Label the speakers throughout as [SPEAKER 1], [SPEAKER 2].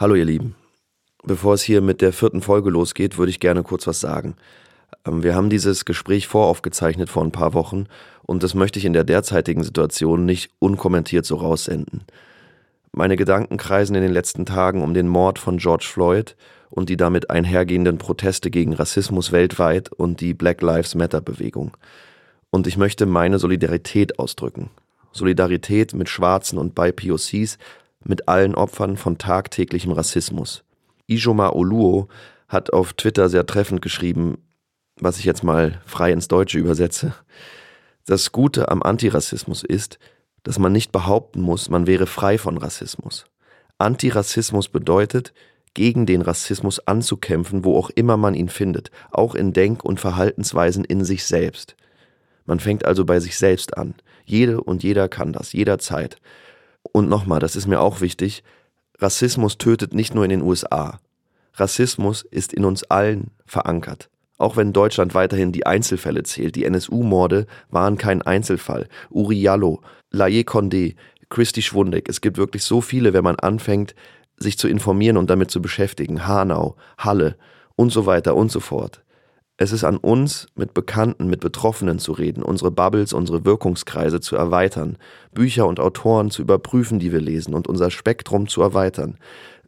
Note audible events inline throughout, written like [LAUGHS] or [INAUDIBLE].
[SPEAKER 1] Hallo ihr Lieben. Bevor es hier mit der vierten Folge losgeht, würde ich gerne kurz was sagen. Ähm, wir haben dieses Gespräch voraufgezeichnet vor ein paar Wochen und das möchte ich in der derzeitigen Situation nicht unkommentiert so raussenden. Meine Gedanken kreisen in den letzten Tagen um den Mord von George Floyd und die damit einhergehenden Proteste gegen Rassismus weltweit und die Black Lives Matter Bewegung. Und ich möchte meine Solidarität ausdrücken. Solidarität mit Schwarzen und BIPOCs, mit allen Opfern von tagtäglichem Rassismus. Ijoma Oluo hat auf Twitter sehr treffend geschrieben, was ich jetzt mal frei ins Deutsche übersetze. Das Gute am Antirassismus ist, dass man nicht behaupten muss, man wäre frei von Rassismus. Antirassismus bedeutet, gegen den Rassismus anzukämpfen, wo auch immer man ihn findet, auch in Denk- und Verhaltensweisen in sich selbst. Man fängt also bei sich selbst an. Jede und jeder kann das, jederzeit. Und nochmal, das ist mir auch wichtig, Rassismus tötet nicht nur in den USA. Rassismus ist in uns allen verankert. Auch wenn Deutschland weiterhin die Einzelfälle zählt, die NSU-Morde waren kein Einzelfall. Uri Jallo, Laie Condé, Christi Schwundeck, es gibt wirklich so viele, wenn man anfängt, sich zu informieren und damit zu beschäftigen. Hanau, Halle und so weiter und so fort. Es ist an uns, mit Bekannten, mit Betroffenen zu reden, unsere Bubbles, unsere Wirkungskreise zu erweitern, Bücher und Autoren zu überprüfen, die wir lesen und unser Spektrum zu erweitern.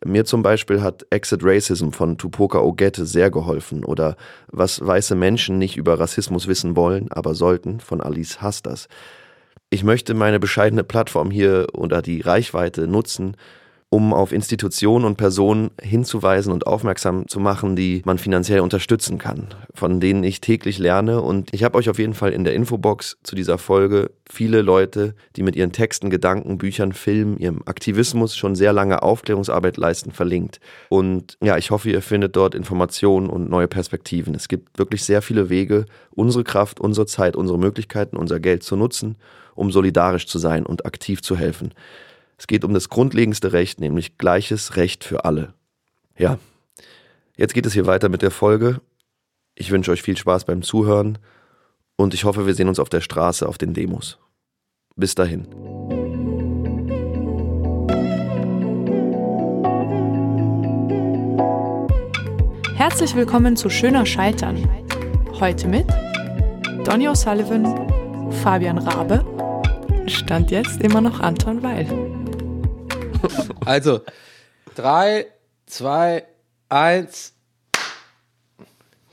[SPEAKER 1] Mir zum Beispiel hat Exit Racism von Tupoka Ogette sehr geholfen oder Was weiße Menschen nicht über Rassismus wissen wollen, aber sollten von Alice Hastas. Ich möchte meine bescheidene Plattform hier oder die Reichweite nutzen, um auf Institutionen und Personen hinzuweisen und aufmerksam zu machen, die man finanziell unterstützen kann, von denen ich täglich lerne. Und ich habe euch auf jeden Fall in der Infobox zu dieser Folge viele Leute, die mit ihren Texten, Gedanken, Büchern, Filmen, ihrem Aktivismus schon sehr lange Aufklärungsarbeit leisten, verlinkt. Und ja, ich hoffe, ihr findet dort Informationen und neue Perspektiven. Es gibt wirklich sehr viele Wege, unsere Kraft, unsere Zeit, unsere Möglichkeiten, unser Geld zu nutzen, um solidarisch zu sein und aktiv zu helfen. Es geht um das grundlegendste Recht, nämlich gleiches Recht für alle. Ja, jetzt geht es hier weiter mit der Folge. Ich wünsche euch viel Spaß beim Zuhören und ich hoffe, wir sehen uns auf der Straße auf den Demos. Bis dahin.
[SPEAKER 2] Herzlich willkommen zu Schöner Scheitern. Heute mit Donny O'Sullivan, Fabian Rabe, Stand jetzt immer noch Anton Weil. [LAUGHS]
[SPEAKER 3] Also, drei, zwei, eins.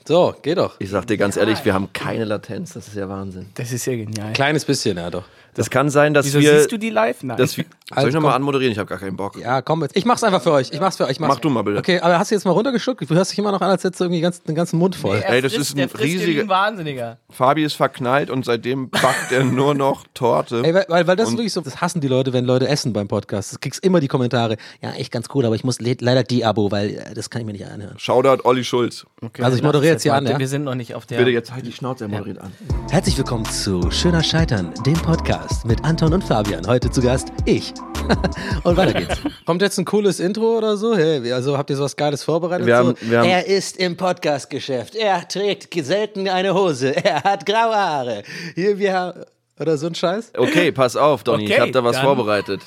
[SPEAKER 3] So, geht doch.
[SPEAKER 1] Ich sag dir ganz ehrlich, wir haben keine Latenz, das ist ja Wahnsinn.
[SPEAKER 4] Das ist ja genial.
[SPEAKER 3] Kleines bisschen, ja doch.
[SPEAKER 1] Das kann sein, dass
[SPEAKER 4] Wieso
[SPEAKER 1] wir.
[SPEAKER 4] siehst du die live? Nein.
[SPEAKER 1] dass wir [LAUGHS] soll
[SPEAKER 3] Also
[SPEAKER 1] ich nochmal anmoderieren? Ich habe gar keinen Bock.
[SPEAKER 3] Ja, komm jetzt. Ich mach's einfach für euch. Ich mach's für euch. Ich mach's.
[SPEAKER 1] Mach du mal bitte.
[SPEAKER 3] Okay, aber hast du jetzt mal runtergeschluckt? Du hörst dich immer noch an, als hättest du irgendwie ganz, den ganzen Mund voll.
[SPEAKER 4] Er
[SPEAKER 1] Ey, das
[SPEAKER 4] frisst-
[SPEAKER 1] ist ein riesiger-
[SPEAKER 4] ein Wahnsinniger.
[SPEAKER 1] Fabi ist verknallt und seitdem backt er nur noch Torte.
[SPEAKER 3] Ey, weil, weil, weil das ist
[SPEAKER 1] Und-
[SPEAKER 3] wirklich so, das hassen die Leute, wenn Leute essen beim Podcast. Du kriegst immer die Kommentare, ja, echt ganz cool, aber ich muss le leider die Abo, weil äh, das kann ich mir nicht anhören.
[SPEAKER 1] Shoutout Olli Schulz.
[SPEAKER 4] Okay,
[SPEAKER 3] Also ich moderiere
[SPEAKER 4] es
[SPEAKER 3] jetzt hier an, ja?
[SPEAKER 4] Wir sind noch nicht auf der.
[SPEAKER 1] Bitte jetzt halt die Schnauze, er moderiert an.
[SPEAKER 3] Herzlich willkommen zu Schöner Scheitern, dem Podcast mit Anton und Fabian. Heute zu Gast ich. [LAUGHS] und weiter geht's. Kommt jetzt ein cooles Intro oder so? Hey, also habt ihr sowas Geiles vorbereitet?
[SPEAKER 1] Wir haben-
[SPEAKER 3] so?
[SPEAKER 1] wir haben-
[SPEAKER 3] er ist im Podcastgeschäft. Er trägt selten eine Hose. Er hat graue Haare. Hier wir haben oder so ein Scheiß.
[SPEAKER 1] Okay, pass auf, Donny, ich
[SPEAKER 4] Okay,
[SPEAKER 1] habe da was
[SPEAKER 4] dann-
[SPEAKER 1] vorbereitet.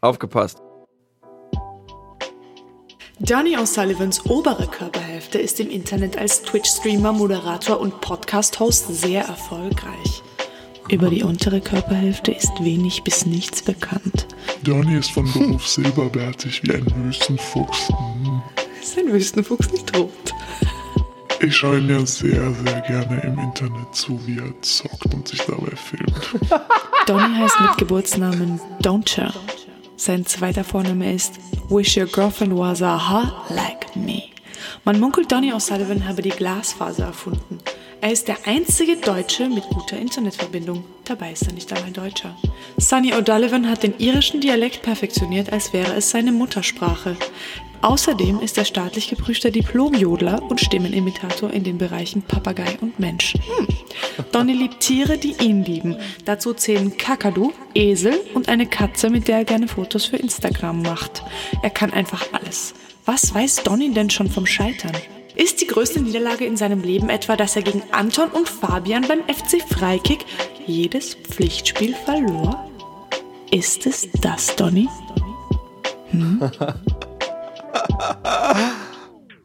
[SPEAKER 1] Aufgepasst.
[SPEAKER 2] Donny O'Sullivans obere Körperhälfte ist im Internet als Twitch-Streamer, Moderator und Podcast-Host sehr erfolgreich. Über die untere Körperhälfte ist wenig bis nichts bekannt.
[SPEAKER 5] Donny ist von Beruf silberbärtig wie ein Wüstenfuchs. Hm.
[SPEAKER 2] Ist ein Wüstenfuchs nicht rot?
[SPEAKER 5] Ich schaue ihm ja sehr, sehr gerne im Internet zu, wie er zockt und sich dabei filmt. [LAUGHS]
[SPEAKER 2] Donny heißt mit Geburtsnamen Doncha. Sein zweiter Vorname ist Wish Your Girlfriend Was a Hot Like Me. Man munkelt, Donny O'Sullivan habe die Glasfaser erfunden. Er ist der einzige Deutsche mit guter Internetverbindung. Dabei ist er nicht einmal Deutscher. Sunny O'Sullivan hat den irischen Dialekt perfektioniert, als wäre es seine Muttersprache. Außerdem ist er staatlich geprüfter Diplom-Jodler und Stimmenimitator in den Bereichen Papagei und Mensch. Hm. Donny liebt Tiere, die ihn lieben. Dazu zählen Kakadu, Esel und eine Katze, mit der er gerne Fotos für Instagram macht. Er kann einfach alles. Was weiß Donny denn schon vom Scheitern? Ist die größte Niederlage in seinem Leben etwa, dass er gegen Anton und Fabian beim FC Freikick jedes Pflichtspiel verlor? Ist es das, Donny? [LAUGHS]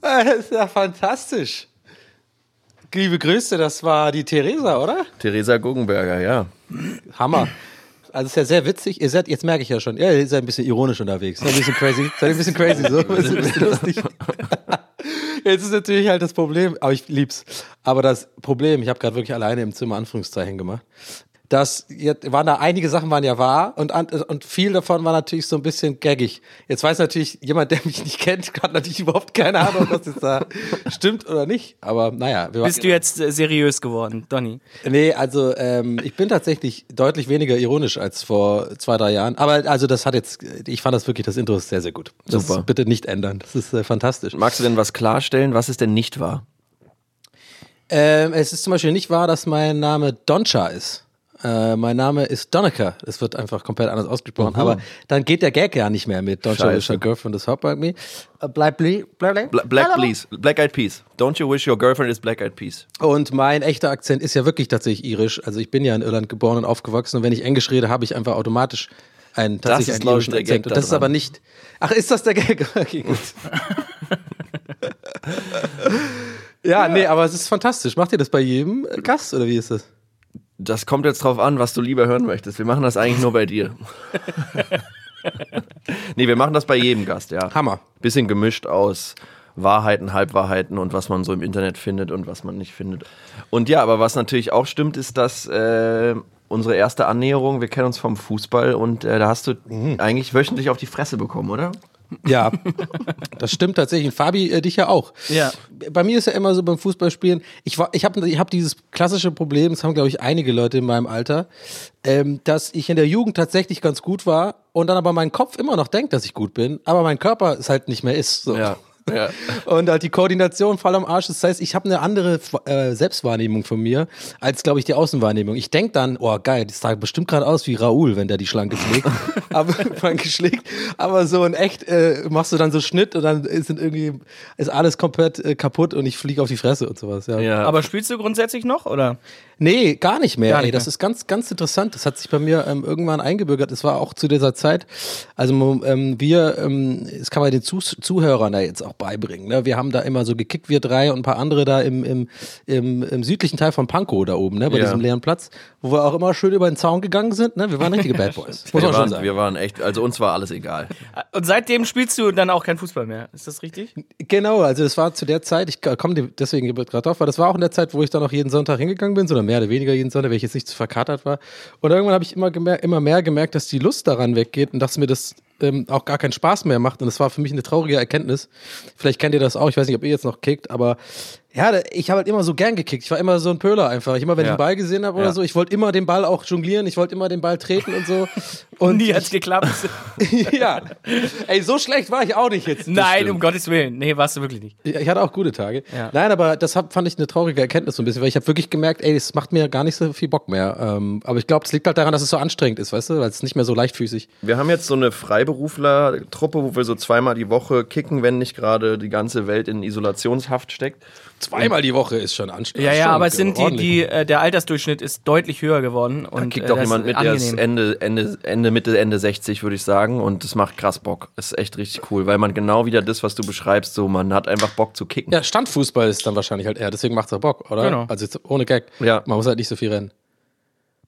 [SPEAKER 3] Das ist ja fantastisch. Liebe Grüße, das war die Theresa, oder?
[SPEAKER 1] Theresa Guggenberger, ja.
[SPEAKER 3] Hammer. Also ist ja sehr witzig. Ihr seid, jetzt merke ich ja schon, ja, ihr seid ein bisschen ironisch unterwegs. Seid ein bisschen crazy. Seid ein bisschen crazy, so. Ein bisschen, ein bisschen lustig. [LAUGHS] Jetzt ist natürlich halt das Problem, aber ich lieb's. Aber das Problem, ich habe gerade wirklich alleine im Zimmer Anführungszeichen gemacht dass jetzt waren da einige Sachen waren ja wahr und und viel davon war natürlich so ein bisschen gaggig. Jetzt weiß natürlich jemand, der mich nicht kennt, hat natürlich überhaupt keine Ahnung, was jetzt da [LAUGHS] stimmt oder nicht. Aber naja.
[SPEAKER 4] Bist du jetzt äh, seriös geworden, Donny?
[SPEAKER 3] Nee, also ähm, ich bin tatsächlich deutlich weniger ironisch als vor zwei, drei Jahren. Aber also das hat jetzt, ich fand das wirklich, das Intro ist sehr, sehr gut. Das Super. bitte nicht ändern. Das ist äh, fantastisch.
[SPEAKER 1] Magst du denn was klarstellen? Was ist denn nicht wahr?
[SPEAKER 3] Ähm, es ist zum Beispiel nicht wahr, dass mein Name Doncha ist. Äh, mein Name ist Donica. Es wird einfach komplett anders ausgesprochen. Mhm. Aber dann geht der Gag ja nicht mehr mit Don't you wish your girlfriend is hot like me. Uh, black, bleep,
[SPEAKER 1] black, black, black, please. Black Eyed Peas. Don't you wish your girlfriend is Black Eyed Peas.
[SPEAKER 3] Und mein echter Akzent ist ja wirklich tatsächlich irisch. Also ich bin ja in Irland geboren und aufgewachsen. Und wenn ich Englisch rede, habe ich einfach automatisch einen tatsächlich einen irischen Akzent. Und das ist aber nicht. Ach, ist das der Gag? [LAUGHS] Okay, gut. [LAUGHS] ja, nee, aber es ist fantastisch. Macht ihr das bei jedem Gast oder wie ist das?
[SPEAKER 1] Das kommt jetzt drauf an, was du lieber hören möchtest. Wir machen das eigentlich nur bei dir. [LAUGHS] nee, wir machen das bei jedem Gast, ja.
[SPEAKER 3] Hammer.
[SPEAKER 1] Bisschen gemischt aus Wahrheiten, Halbwahrheiten und was man so im Internet findet und was man nicht findet. Und ja, aber was natürlich auch stimmt, ist, dass äh, unsere erste Annäherung, wir kennen uns vom Fußball und äh, da hast du mhm. eigentlich wöchentlich auf die Fresse bekommen, oder?
[SPEAKER 3] Ja, das stimmt tatsächlich. Fabi, äh, dich ja auch.
[SPEAKER 4] Ja.
[SPEAKER 3] Bei mir ist ja immer so beim Fußballspielen, ich, ich habe ich hab dieses klassische Problem, das haben, glaube ich, einige Leute in meinem Alter, ähm, dass ich in der Jugend tatsächlich ganz gut war und dann aber mein Kopf immer noch denkt, dass ich gut bin, aber mein Körper es halt nicht mehr ist. So.
[SPEAKER 1] Ja. Ja. [LAUGHS]
[SPEAKER 3] Und halt die Koordination voll am Arsch. Das heißt, ich habe eine andere äh, Selbstwahrnehmung von mir, als, glaube ich, die Außenwahrnehmung. Ich denk dann, oh geil, das sah bestimmt gerade aus wie Raoul, wenn der die Schlange schlägt. [LAUGHS] aber, geschlägt. aber so in echt äh, machst du dann so Schnitt und dann ist irgendwie ist alles komplett äh, kaputt und ich fliege auf die Fresse und sowas. Ja.
[SPEAKER 4] ja. Aber spielst du grundsätzlich noch, oder?
[SPEAKER 3] Nee, gar nicht mehr. Gar nicht ey, das mehr. ist ganz, ganz interessant. Das hat sich bei mir ähm, irgendwann eingebürgert. Es war auch zu dieser Zeit. Also ähm, wir, ähm, das kann man den Zuh Zuhörern da jetzt auch beibringen. Ne? Wir haben da immer so gekickt, wir drei und ein paar andere da im, im, im, im südlichen Teil von Pankow da oben, ne? bei ja. diesem leeren Platz, wo wir auch immer schön über den Zaun gegangen sind. Ne? Wir waren richtige Bad Boys. [LAUGHS]
[SPEAKER 1] Muss wir, waren, wir waren echt, also uns war alles egal.
[SPEAKER 4] Und seitdem spielst du dann auch kein Fußball mehr. Ist das richtig?
[SPEAKER 3] Genau, also das war zu der Zeit, ich komme deswegen gerade drauf, weil das war auch in der Zeit, wo ich dann auch jeden Sonntag hingegangen bin, sondern mehr oder weniger jeden Sonntag, weil ich jetzt nicht zu verkatert war. Und irgendwann habe ich immer, immer mehr gemerkt, dass die Lust daran weggeht und dass mir das ähm, auch gar keinen Spaß mehr macht. Und das war für mich eine traurige Erkenntnis. Vielleicht kennt ihr das auch. Ich weiß nicht, ob ihr jetzt noch kickt, aber ja, ich habe halt immer so gern gekickt. Ich war immer so ein Pöler einfach. Ich immer, wenn ja. ich einen Ball gesehen habe oder ja. so, ich wollte immer den Ball auch jonglieren, ich wollte immer den Ball treten und so. [LAUGHS]
[SPEAKER 4] Und nie hat's geklappt. [LAUGHS]
[SPEAKER 3] ja. Ey, so schlecht war ich auch nicht jetzt.
[SPEAKER 4] Nein, stimmt. um Gottes Willen. Nee, warst du wirklich nicht.
[SPEAKER 3] Ich hatte auch gute Tage. Ja. Nein, aber das hab, fand ich eine traurige Erkenntnis so ein bisschen, weil ich habe wirklich gemerkt, ey, das macht mir gar nicht so viel Bock mehr. Ähm, aber ich glaube, es liegt halt daran, dass es so anstrengend ist, weißt du, weil es nicht mehr so leichtfüßig.
[SPEAKER 1] Wir haben jetzt so eine Freiberufler-Truppe, wo wir so zweimal die Woche kicken, wenn nicht gerade die ganze Welt in Isolationshaft steckt.
[SPEAKER 3] Zweimal die Woche ist schon anstrengend.
[SPEAKER 4] Ja, ja, aber es sind die, die äh, der Altersdurchschnitt ist deutlich höher geworden. Und,
[SPEAKER 1] da kickt äh, auch jemand mit, der ist Ende, Ende, Ende, Mitte, Ende 60, würde ich sagen. Und das macht krass Bock. Das ist echt richtig cool, weil man genau wieder das, was du beschreibst, so man hat einfach Bock zu kicken.
[SPEAKER 3] Ja, Standfußball ist dann wahrscheinlich halt eher, deswegen macht es auch Bock, oder? Genau. Also ohne Gag. Ja. Man muss halt nicht so viel rennen.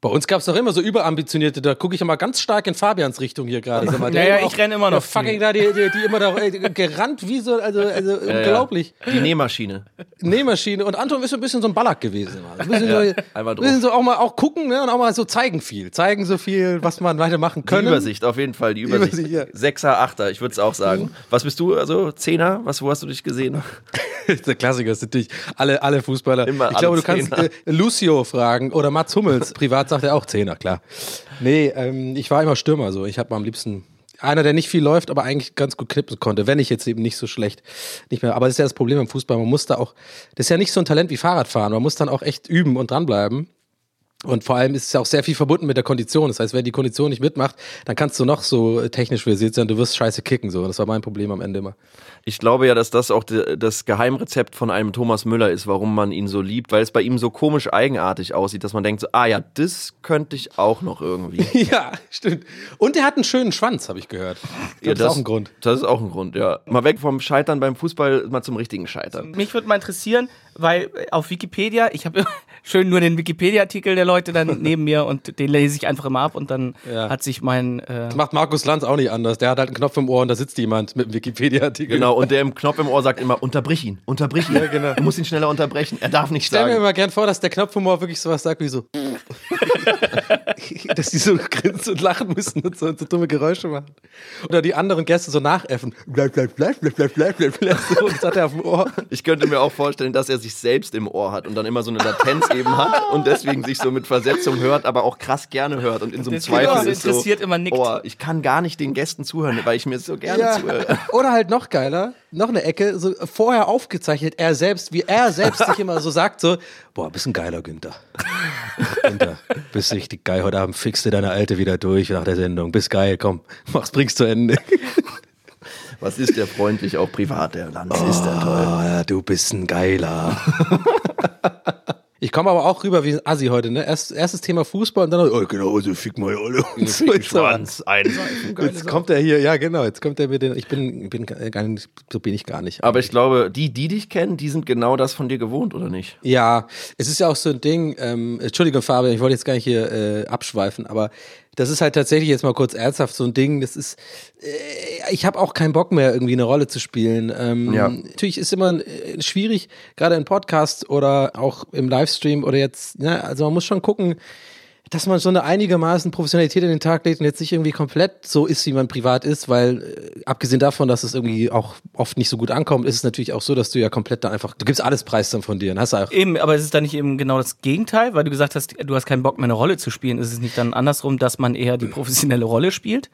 [SPEAKER 3] Bei uns gab es doch immer so überambitionierte, da gucke ich immer ganz stark in Fabians Richtung hier gerade.
[SPEAKER 4] Ja, ja, ich renne immer noch.
[SPEAKER 3] Fucking da, die, die, die immer da ey, gerannt wie so, also, also ja, unglaublich.
[SPEAKER 1] Ja. Die Nähmaschine.
[SPEAKER 3] Nähmaschine. Und Anton ist so ein bisschen so ein Ballack gewesen. Ein bisschen, ja, so, bisschen so auch mal auch gucken ne, und auch mal so zeigen viel. Zeigen so viel, was man weitermachen können.
[SPEAKER 1] Die Übersicht, auf jeden Fall, die Übersicht. Übersicht ja. Sechser, Achter, ich würde es auch sagen. Mhm. Was bist du, also Zehner? Was, wo hast du dich gesehen? [LAUGHS]
[SPEAKER 3] der Klassiker ist natürlich alle, alle Fußballer. Immer ich glaube, du kannst äh, Lucio fragen oder Mats Hummels. [LAUGHS] Privat sagt er auch Zehner, klar. Nee, ähm, ich war immer Stürmer so. Ich habe am liebsten einer, der nicht viel läuft, aber eigentlich ganz gut knippen konnte, wenn ich jetzt eben nicht so schlecht nicht mehr. Aber das ist ja das Problem im Fußball. Man muss da auch, das ist ja nicht so ein Talent wie Fahrradfahren. Man muss dann auch echt üben und dranbleiben. Und vor allem ist es ja auch sehr viel verbunden mit der Kondition. Das heißt, wenn die Kondition nicht mitmacht, dann kannst du noch so technisch versiert sein, du wirst scheiße kicken. So. Das war mein Problem am Ende immer.
[SPEAKER 1] Ich glaube ja, dass das auch das Geheimrezept von einem Thomas Müller ist, warum man ihn so liebt, weil es bei ihm so komisch eigenartig aussieht, dass man denkt so, ah ja, das könnte ich auch noch irgendwie. [LAUGHS]
[SPEAKER 3] ja, stimmt. Und er hat einen schönen Schwanz, habe ich gehört. Ich
[SPEAKER 1] ja,
[SPEAKER 3] glaub, das ist auch ein Grund.
[SPEAKER 1] Das ist auch ein Grund, ja. Mal weg vom Scheitern beim Fußball, mal zum richtigen Scheitern.
[SPEAKER 4] Mich würde mal interessieren, weil auf Wikipedia, ich habe schön nur den Wikipedia-Artikel der Leute dann neben mir und den lese ich einfach immer ab und dann
[SPEAKER 3] Ja.
[SPEAKER 4] hat sich mein äh,
[SPEAKER 3] Das macht Markus Lanz auch nicht anders. Der hat halt einen Knopf im Ohr und da sitzt jemand mit einem Wikipedia-Artikel.
[SPEAKER 1] Genau, und der im Knopf im Ohr sagt immer, unterbrich ihn, unterbrich ihn.
[SPEAKER 3] genau.
[SPEAKER 1] Du musst ihn schneller unterbrechen, er darf nicht
[SPEAKER 3] Ich stelle mir
[SPEAKER 1] sagen.
[SPEAKER 3] immer gern vor, dass der Knopf im Ohr wirklich sowas sagt wie so. dass die so grinsen und lachen müssen und so, und so dumme Geräusche machen. Oder die anderen Gäste so nachäffen. Bleib, bleib, bleib, bleib, bleib, bleib, bleib, bleib. So, und das hat er auf dem Ohr.
[SPEAKER 1] Ich könnte mir auch vorstellen, dass er sich selbst im Ohr hat und dann immer so eine Latenz [LAUGHS] eben hat und deswegen sich so mit Versetzung hört, aber auch krass gerne hört und in so einem Zweifel
[SPEAKER 4] so
[SPEAKER 1] ist so,
[SPEAKER 4] interessiert immer nickt.
[SPEAKER 1] Oh, ich kann gar nicht den Gästen zuhören, weil ich mir so gerne zuhöre. [LAUGHS]
[SPEAKER 3] Oder halt noch geiler, noch eine Ecke, so vorher aufgezeichnet, er selbst, wie er selbst sich immer so sagt, so, boah, bist ein geiler Günther. [LAUGHS] Günther, bist richtig geil. Heute Abend fixst du deine Alte wieder durch nach der Sendung. Bist geil, komm, mach's, bring's zu Ende.
[SPEAKER 1] Was ist der freundlich auch privat, der Lanz? Ist der toll.
[SPEAKER 3] Oh, ja, du bist ein Geiler. [LAUGHS] Ich komme aber auch rüber wie ein Assi heute, ne? Erst, erstes Thema Fußball und dann, oh, genau, also fick mal alle. [LAUGHS] So ist er.
[SPEAKER 1] einseifen.
[SPEAKER 3] Jetzt kommt er hier, ja genau, jetzt kommt er mit den, ich bin, bin gar nicht, so bin ich gar nicht.
[SPEAKER 1] Aber ich glaube, die, die dich kennen, die sind genau das von dir gewohnt, oder nicht?
[SPEAKER 3] Ja, es ist ja auch so ein Ding, ähm, Entschuldigung Fabian, ich wollte jetzt gar nicht hier äh, abschweifen, aber das ist halt tatsächlich jetzt mal kurz ernsthaft so ein Ding, das ist, äh, ich habe auch keinen Bock mehr irgendwie eine Rolle zu spielen. Ähm,
[SPEAKER 1] Ja.
[SPEAKER 3] Natürlich ist immer äh, schwierig, gerade in Podcast oder auch im Livestream oder jetzt, ne, also man muss schon gucken, dass man so eine einigermaßen Professionalität in den Tag legt und jetzt nicht irgendwie komplett so ist, wie man privat ist, weil äh, abgesehen davon, dass es irgendwie auch oft nicht so gut ankommt, ist es natürlich auch so, dass du ja komplett da einfach, du gibst alles preis dann von dir und hast auch
[SPEAKER 4] Eben, aber ist es dann nicht eben genau das Gegenteil, weil du gesagt hast, du hast keinen Bock mehr eine Rolle zu spielen. Ist es nicht dann andersrum, dass man eher die professionelle Rolle spielt?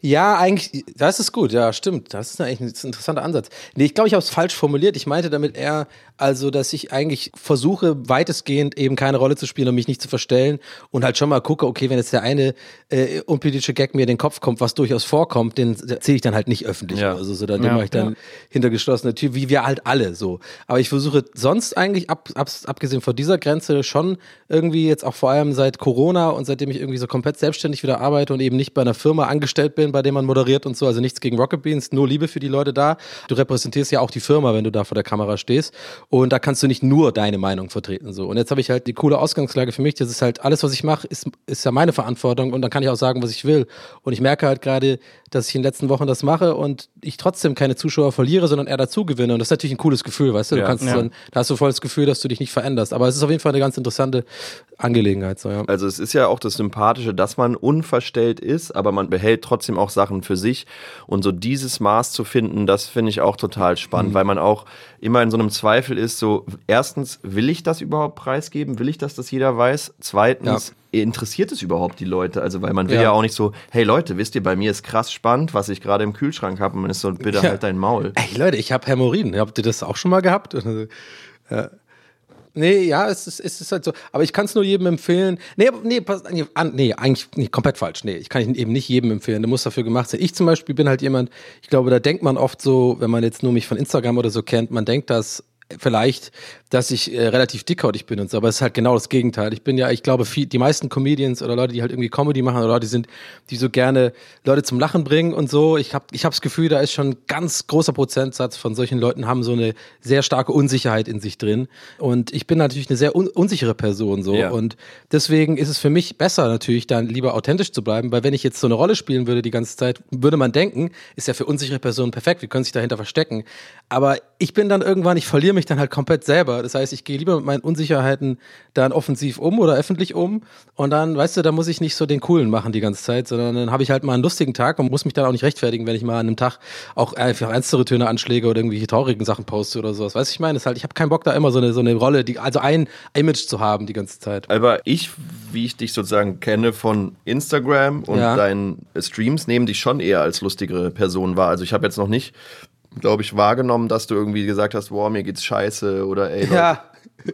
[SPEAKER 3] Ja, eigentlich, das ist gut, ja, stimmt. Das ist eigentlich ein, das ist ein interessanter Ansatz. Nee, ich glaube, ich habe es falsch formuliert. Ich meinte damit eher, also, dass ich eigentlich versuche, weitestgehend eben keine Rolle zu spielen und mich nicht zu verstellen und halt schon mal gucke, okay, wenn jetzt der eine äh, unpolitische Gag mir in den Kopf kommt, was durchaus vorkommt, den erzähle ich dann halt nicht öffentlich.
[SPEAKER 1] Ja.
[SPEAKER 3] Also, so, dann
[SPEAKER 4] Ja,
[SPEAKER 3] mache ich dann hinter geschlossener Tür, wie wir halt alle so. Aber ich versuche sonst eigentlich, ab, ab, abgesehen von dieser Grenze, schon irgendwie jetzt auch vor allem seit Corona und seitdem ich irgendwie so komplett selbstständig wieder arbeite und eben nicht bei einer Firma angestellt bin, bei der man moderiert und so, also nichts gegen Rocket Beans, nur Liebe für die Leute da. Du repräsentierst ja auch die Firma, wenn du da vor der Kamera stehst und da kannst du nicht nur deine Meinung vertreten so. Und jetzt habe ich halt die coole Ausgangslage für mich, das ist halt alles, was ich mache, ist, ist ja meine Verantwortung und dann kann ich auch sagen, was ich will. Und ich merke halt gerade, dass ich in den letzten Wochen das mache und ich trotzdem keine Zuschauer verliere, sondern eher dazu gewinne. Und das ist natürlich ein cooles Gefühl, weißt du? Du
[SPEAKER 1] Ja.
[SPEAKER 3] kannst
[SPEAKER 4] Ja.
[SPEAKER 3] dann, da hast du voll das Gefühl, dass du dich nicht veränderst. Aber es ist auf jeden Fall eine ganz interessante Angelegenheit. So, ja.
[SPEAKER 1] Also es ist ja auch das Sympathische, dass man unverstellt ist, aber man behält trotzdem auch Sachen für sich. Und so dieses Maß zu finden, das finde ich auch total spannend, weil man auch immer in so einem Zweifel ist, so erstens, will ich das überhaupt preisgeben? Will ich, dass das jeder weiß? Zweitens, interessiert es überhaupt die Leute? Also weil man will ja.
[SPEAKER 3] Ja.
[SPEAKER 1] auch nicht so, hey Leute, wisst ihr, bei mir ist krass spannend, was ich gerade im Kühlschrank habe. Und man ist so, bitte
[SPEAKER 3] Ja.
[SPEAKER 1] halt dein Maul.
[SPEAKER 3] Ey Leute, ich habe Hämorrhoiden. Habt ihr das auch schon mal gehabt? Ja. [LAUGHS] Nee, ja, es ist, es ist halt so. Aber ich kann es nur jedem empfehlen. Nee, nee, pass, nee, eigentlich nee, komplett falsch. Nee, ich kann eben nicht jedem empfehlen. Der muss dafür gemacht sein. Ich zum Beispiel bin halt jemand, ich glaube, da denkt man oft so, wenn man jetzt nur mich von Instagram oder so kennt, man denkt, dass vielleicht, dass ich äh, relativ dickhäutig bin und so, aber es ist halt genau das Gegenteil. Ich bin ja, ich glaube, viel, die meisten Comedians oder Leute, die halt irgendwie Comedy machen oder Leute, die sind, die so gerne Leute zum Lachen bringen und so. Ich habe ich hab das Gefühl, da ist schon ein ganz großer Prozentsatz von solchen Leuten haben so eine sehr starke Unsicherheit in sich drin. Und ich bin natürlich eine sehr un unsichere Person so.
[SPEAKER 1] Ja.
[SPEAKER 3] Und deswegen ist es für mich besser natürlich dann lieber authentisch zu bleiben, weil wenn ich jetzt so eine Rolle spielen würde die ganze Zeit, würde man denken, ist ja für unsichere Personen perfekt, wir können sich dahinter verstecken. Aber ich bin dann irgendwann, ich verliere mich dann halt komplett selber. Das heißt, ich gehe lieber mit meinen Unsicherheiten dann offensiv um oder öffentlich um. Und dann, weißt du, da muss ich nicht so den Coolen machen die ganze Zeit, sondern dann habe ich halt mal einen lustigen Tag und muss mich dann auch nicht rechtfertigen, wenn ich mal an einem Tag auch einfach ernstere Töne anschläge oder irgendwelche traurigen Sachen poste oder sowas. Weißt du, ich meine, das ist halt, ich habe keinen Bock da immer so eine, so eine Rolle, die, also ein Image zu haben die ganze Zeit.
[SPEAKER 1] Aber ich, wie ich dich sozusagen kenne von Instagram und
[SPEAKER 3] Ja.
[SPEAKER 1] deinen Streams, nehme dich schon eher als lustigere Person wahr. Also ich habe jetzt noch nicht, glaube ich, wahrgenommen, dass du irgendwie gesagt hast, boah, mir geht's scheiße oder ey, Leute,
[SPEAKER 3] Ja.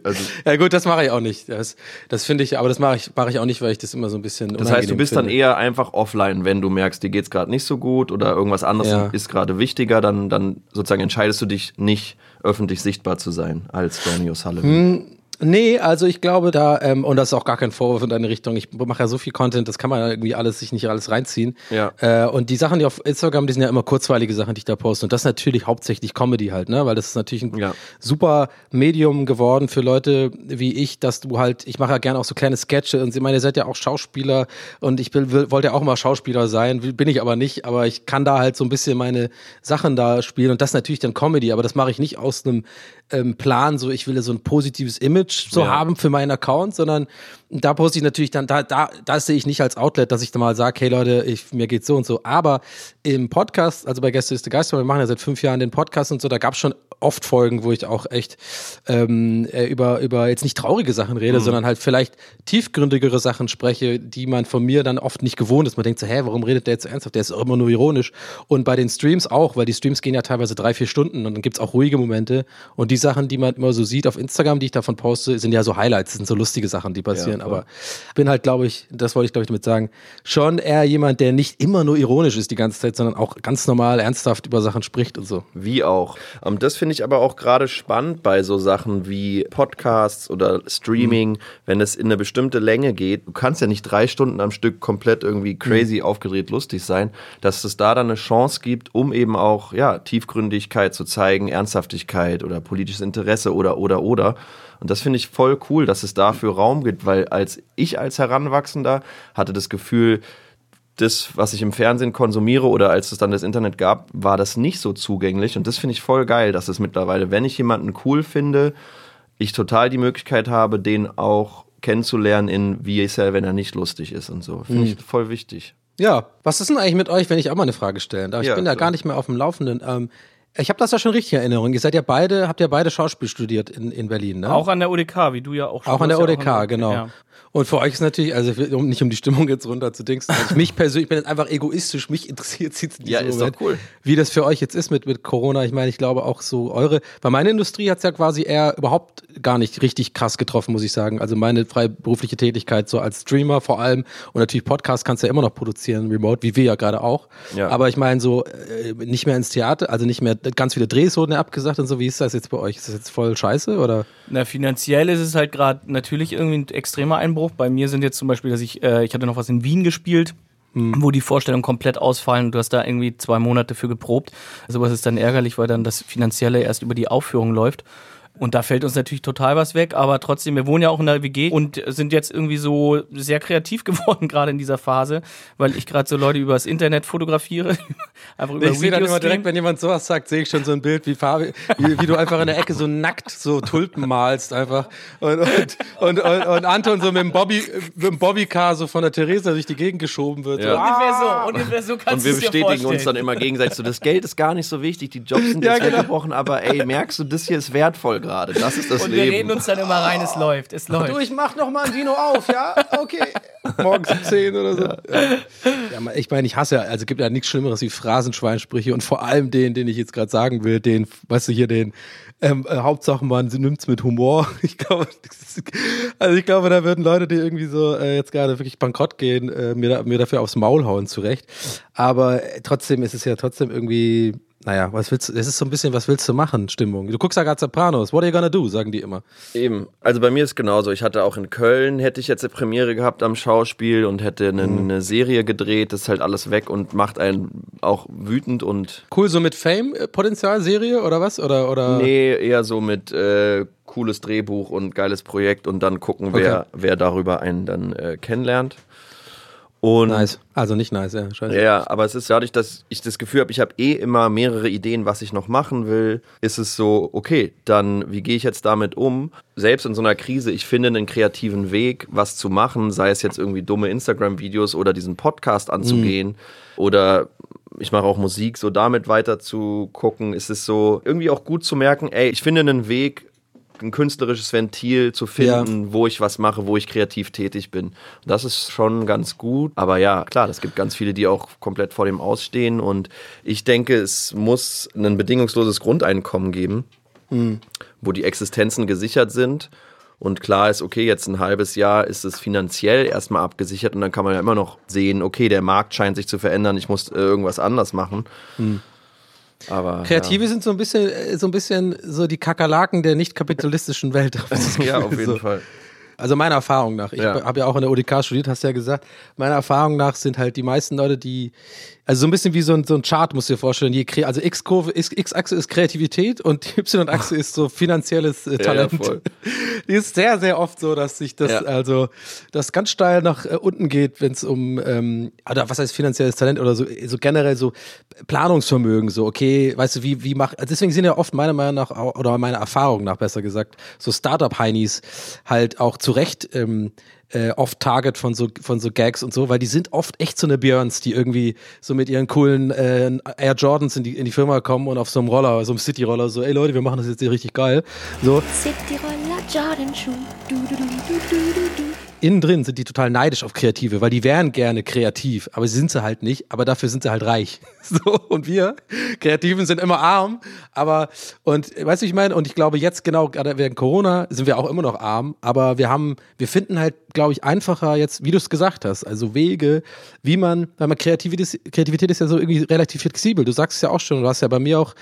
[SPEAKER 1] Also, [LAUGHS]
[SPEAKER 3] Ja gut, das mache ich auch nicht. Das, das finde ich, aber das mache ich, mache ich auch nicht, weil ich das immer so ein bisschen.
[SPEAKER 1] das heißt, du bist
[SPEAKER 3] finde.
[SPEAKER 1] dann eher einfach offline, wenn du merkst, dir geht's gerade nicht so gut oder irgendwas anderes
[SPEAKER 3] Ja.
[SPEAKER 1] ist gerade wichtiger, dann, dann sozusagen entscheidest du dich nicht öffentlich sichtbar zu sein als Donny O'Sullivan.
[SPEAKER 3] Nee, also ich glaube da, ähm, und das ist auch gar kein Vorwurf in deine Richtung, ich mache ja so viel Content, das kann man ja irgendwie alles, sich nicht alles reinziehen.
[SPEAKER 1] Ja.
[SPEAKER 3] Äh, und die Sachen, die auf Instagram, die sind ja immer kurzweilige Sachen, die ich da poste. Und das ist natürlich hauptsächlich Comedy halt, ne? Weil das ist natürlich ein
[SPEAKER 1] Ja.
[SPEAKER 3] super Medium geworden für Leute wie ich, dass du halt, ich mache ja gerne auch so kleine Sketche und ich meine, ihr seid ja auch Schauspieler und ich will, will, wollte ja auch mal Schauspieler sein, bin ich aber nicht, aber ich kann da halt so ein bisschen meine Sachen da spielen und das ist natürlich dann Comedy, aber das mache ich nicht aus einem ähm, Plan, so ich will so ein positives Image so
[SPEAKER 1] Ja.
[SPEAKER 3] haben für meinen Account, sondern da poste ich natürlich dann, da, da, das sehe ich nicht als Outlet, dass ich da mal sage, hey Leute, ich, mir geht's so und so. Aber im Podcast, also bei Gäste ist der Geist, wir machen ja seit fünf Jahren den Podcast und so, da gab es schon oft Folgen, wo ich auch echt ähm, äh, über, über jetzt nicht traurige Sachen rede, sondern halt vielleicht tiefgründigere Sachen spreche, die man von mir dann oft nicht gewohnt ist. Man denkt so, hä, warum redet der jetzt so ernsthaft? Der ist immer nur ironisch. Und bei den Streams auch, weil die Streams gehen ja teilweise drei, vier Stunden und dann gibt's auch ruhige Momente. Und die Sachen, die man immer so sieht auf Instagram, die ich davon poste, sind ja so Highlights, das sind so lustige Sachen, die passieren.
[SPEAKER 1] Ja, voll.
[SPEAKER 3] Aber bin halt, glaube ich, das wollte ich, glaube ich, damit sagen, schon eher jemand, der nicht immer nur ironisch ist die ganze Zeit, sondern auch ganz normal, ernsthaft über Sachen spricht und so.
[SPEAKER 1] Wie auch. Ähm, das finde ich aber auch gerade spannend bei so Sachen wie Podcasts oder Streaming, wenn es in eine bestimmte Länge geht. Du kannst ja nicht drei Stunden am Stück komplett irgendwie crazy aufgedreht lustig sein, dass es da dann eine Chance gibt, um eben auch ja, Tiefgründigkeit zu zeigen, Ernsthaftigkeit oder politisches Interesse oder oder oder. Und das finde ich voll cool, dass es dafür Raum gibt, weil als ich als Heranwachsender hatte das Gefühl, das, was ich im Fernsehen konsumiere oder als es dann das Internet gab, war das nicht so zugänglich. Und das finde ich voll geil, dass es mittlerweile, wenn ich jemanden cool finde, ich total die Möglichkeit habe, den auch kennenzulernen in wie ist er, wenn er nicht lustig ist und so. Finde ich voll wichtig.
[SPEAKER 3] Ja, was ist denn eigentlich mit euch, wenn ich auch mal eine Frage stellen darf? Ich
[SPEAKER 1] Ja,
[SPEAKER 3] bin ja
[SPEAKER 1] klar.
[SPEAKER 3] gar nicht mehr auf dem Laufenden. Ähm, ich habe das ja schon richtig in Erinnerung. Ihr seid ja beide, habt ja beide Schauspiel studiert in, in Berlin, ne?
[SPEAKER 4] Auch an der UDK, wie du ja auch schon.
[SPEAKER 3] Auch an der
[SPEAKER 4] hast
[SPEAKER 3] ODK,
[SPEAKER 4] ja auch an der-
[SPEAKER 3] genau.
[SPEAKER 4] Ja.
[SPEAKER 3] Und für euch ist natürlich, also um nicht um die Stimmung jetzt runter zu dingsen, also mich persönlich, ich bin jetzt einfach egoistisch, mich interessiert es jetzt in
[SPEAKER 1] Ja, ist doch
[SPEAKER 3] Moment,
[SPEAKER 1] cool.
[SPEAKER 3] wie das für euch jetzt ist mit, mit Corona. Ich meine, ich glaube auch so eure, bei meiner Industrie hat es ja quasi eher überhaupt gar nicht richtig krass getroffen, muss ich sagen. Also meine freiberufliche Tätigkeit so als Streamer vor allem und natürlich Podcast kannst du ja immer noch produzieren, remote, wie wir ja gerade auch.
[SPEAKER 1] Ja.
[SPEAKER 3] Aber ich meine so, äh, nicht mehr ins Theater, also nicht mehr, ganz viele Drehs wurden ja abgesagt und so. Wie ist das jetzt bei euch? Ist das jetzt voll scheiße oder?
[SPEAKER 4] Na, finanziell ist es halt gerade natürlich irgendwie ein extremer Einbruch. Bei mir sind jetzt zum Beispiel, dass ich, äh, ich hatte noch was in Wien gespielt, wo die Vorstellungen komplett ausfallen und du hast da irgendwie zwei Monate für geprobt. Sowas ist dann ärgerlich, weil dann das Finanzielle erst über die Aufführung läuft. Und da fällt uns natürlich total was weg, aber trotzdem, wir wohnen ja auch in der WG und sind jetzt irgendwie so sehr kreativ [LAUGHS] geworden, gerade in dieser Phase, weil ich gerade so Leute übers Internet fotografiere. [LAUGHS] Einfach über
[SPEAKER 3] Ich sehe dann immer direkt, wenn jemand sowas sagt, sehe ich schon so ein Bild, wie, Fabi, wie, wie du einfach in der Ecke so nackt so Tulpen malst einfach. Und, und, und, und, und Anton so mit dem Bobby, mit dem Bobbycar so von der Theresa durch die Gegend geschoben wird.
[SPEAKER 1] Ja.
[SPEAKER 3] So,
[SPEAKER 4] Ungefähr so, ungefähr so kannst
[SPEAKER 1] Und wir
[SPEAKER 4] du es dir
[SPEAKER 1] bestätigen uns dann immer gegenseitig so, das Geld ist gar nicht so wichtig, die Jobs sind
[SPEAKER 3] Ja,
[SPEAKER 1] jetzt
[SPEAKER 3] genau.
[SPEAKER 1] weggebrochen, aber ey, merkst du, das hier ist wertvoll gerade. Das ist das
[SPEAKER 4] Und wir
[SPEAKER 1] Leben.
[SPEAKER 4] reden uns dann immer rein, es läuft, es läuft.
[SPEAKER 3] Du, ich mach noch mal ein Dino auf, ja? Okay. [LAUGHS] Morgens um 10 oder so. Ja, ja ich meine, ich hasse ja, also gibt ja nichts Schlimmeres wie Phrasenschweinsprüche und vor allem den, den ich jetzt gerade sagen will, den, weißt du, hier den, ähm, äh, Hauptsache man nimmt's mit Humor. [LAUGHS] Ich glaube, [LAUGHS] also ich glaube, da würden Leute, die irgendwie so äh, jetzt gerade wirklich bankrott gehen, äh, mir, da, mir dafür aufs Maul hauen, zurecht. Aber äh, trotzdem ist es ja trotzdem irgendwie, naja, was willst du, es ist so ein bisschen, was willst du machen, Stimmung. Du guckst ja gerade Sopranos, what are you gonna do, sagen die immer.
[SPEAKER 1] Eben. Also bei mir ist genauso. Ich hatte auch in Köln, hätte ich jetzt eine Premiere gehabt am Schauspiel und hätte eine,
[SPEAKER 3] Mhm.
[SPEAKER 1] eine Serie gedreht. Das ist halt alles weg und macht einen auch wütend und
[SPEAKER 3] Cool, so mit Fame-Potenzial-Serie oder was? Oder, oder?
[SPEAKER 1] nee, eher so mit äh, cooles Drehbuch und geiles Projekt und dann gucken, wer, wer darüber einen dann äh, kennenlernt. Und
[SPEAKER 3] Nice. Also nicht nice, ja. Scheiße.
[SPEAKER 1] Ja, aber es ist dadurch, dass ich das Gefühl habe, ich habe eh immer mehrere Ideen, was ich noch machen will, ist es so, okay, dann wie gehe ich jetzt damit um? Selbst in so einer Krise, ich finde einen kreativen Weg, was zu machen, sei es jetzt irgendwie dumme Instagram-Videos oder diesen Podcast anzugehen oder ich mache auch Musik, so damit weiter zu gucken, ist es so irgendwie auch gut zu merken, ey, ich finde einen Weg, ein künstlerisches Ventil zu finden, wo ich was mache, wo ich kreativ tätig bin. Das ist schon ganz gut. Aber ja, klar, es gibt ganz viele, die auch komplett vor dem Ausstehen. Und ich denke, es muss ein bedingungsloses Grundeinkommen geben. wo die Existenzen gesichert sind und klar ist, okay, jetzt ein halbes Jahr ist es finanziell erstmal abgesichert und dann kann man ja immer noch sehen, okay, der Markt scheint sich zu verändern, ich muss irgendwas anders machen.
[SPEAKER 3] Hm.
[SPEAKER 1] Aber
[SPEAKER 3] Kreative sind so ein bisschen, äh, so ein bisschen so die Kakerlaken der nicht kapitalistischen Welt. [LAUGHS]
[SPEAKER 1] ja, ja auf jeden
[SPEAKER 3] so.
[SPEAKER 1] Fall.
[SPEAKER 3] Also meiner Erfahrung nach, ich
[SPEAKER 1] Ja.
[SPEAKER 3] habe ja auch in der ODK studiert, hast ja gesagt, meiner Erfahrung nach sind halt die meisten Leute, die, also so ein bisschen wie so ein, so ein Chart, musst du dir vorstellen, je, kre- also X-Kurve, X-Achse ist Kreativität und [LAUGHS] die Y-Achse ist so finanzielles äh,
[SPEAKER 1] ja,
[SPEAKER 3] Talent.
[SPEAKER 1] voll. [LAUGHS]
[SPEAKER 3] die ist sehr, sehr oft so, dass sich das,
[SPEAKER 1] Ja.
[SPEAKER 3] also, das ganz steil nach äh, unten geht, wenn es um, ähm, oder was heißt finanzielles Talent oder so, so generell so Planungsvermögen, so, okay, weißt du, wie, wie mach, also deswegen sind ja oft meiner Meinung nach, oder meiner Erfahrung nach besser gesagt, so Startup-Heinis halt auch zu Recht, ähm, äh, oft Target von so von so Gags und so, weil die sind oft echt so eine Björns, die irgendwie so mit ihren coolen äh, Air Jordans in die in die Firma kommen und auf so einem Roller, so einem City Roller, so, ey Leute, wir machen das jetzt hier richtig geil. So
[SPEAKER 6] City Roller Jordan Schuh. Du, du, du, du, du, du, du.
[SPEAKER 3] Innen drin sind die total neidisch auf Kreative, weil die wären gerne kreativ, aber sie sind sie halt nicht, aber dafür sind sie halt reich. [LAUGHS] So, und wir Kreativen sind immer arm, aber, und, weißt du, ich meine, und ich glaube jetzt genau, gerade während Corona sind wir auch immer noch arm, aber wir haben, wir finden halt, glaube ich, einfacher jetzt, wie du es gesagt hast, also Wege, wie man, weil man Kreativität ist, Kreativität ist ja so irgendwie relativ flexibel. Du sagst es ja auch schon, du hast ja bei mir auch,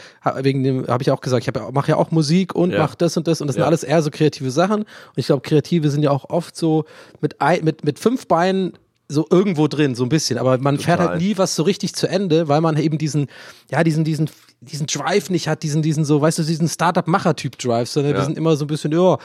[SPEAKER 3] wegen dem, habe ich auch gesagt, ich ja- mache ja auch Musik und
[SPEAKER 1] Ja.
[SPEAKER 3] mache das und das und das sind
[SPEAKER 1] Ja.
[SPEAKER 3] alles eher so kreative Sachen. Und ich glaube, Kreative sind ja auch oft so mit, ein, mit, mit fünf Beinen so irgendwo drin, so ein bisschen. Aber man fährt
[SPEAKER 1] Total.
[SPEAKER 3] halt nie was so richtig zu Ende, weil man eben diesen, ja, diesen, diesen, diesen Drive nicht hat, diesen, diesen so, weißt du, diesen Startup-Macher-Typ-Drive, sondern wir
[SPEAKER 1] Ja.
[SPEAKER 3] sind immer so ein bisschen, ja.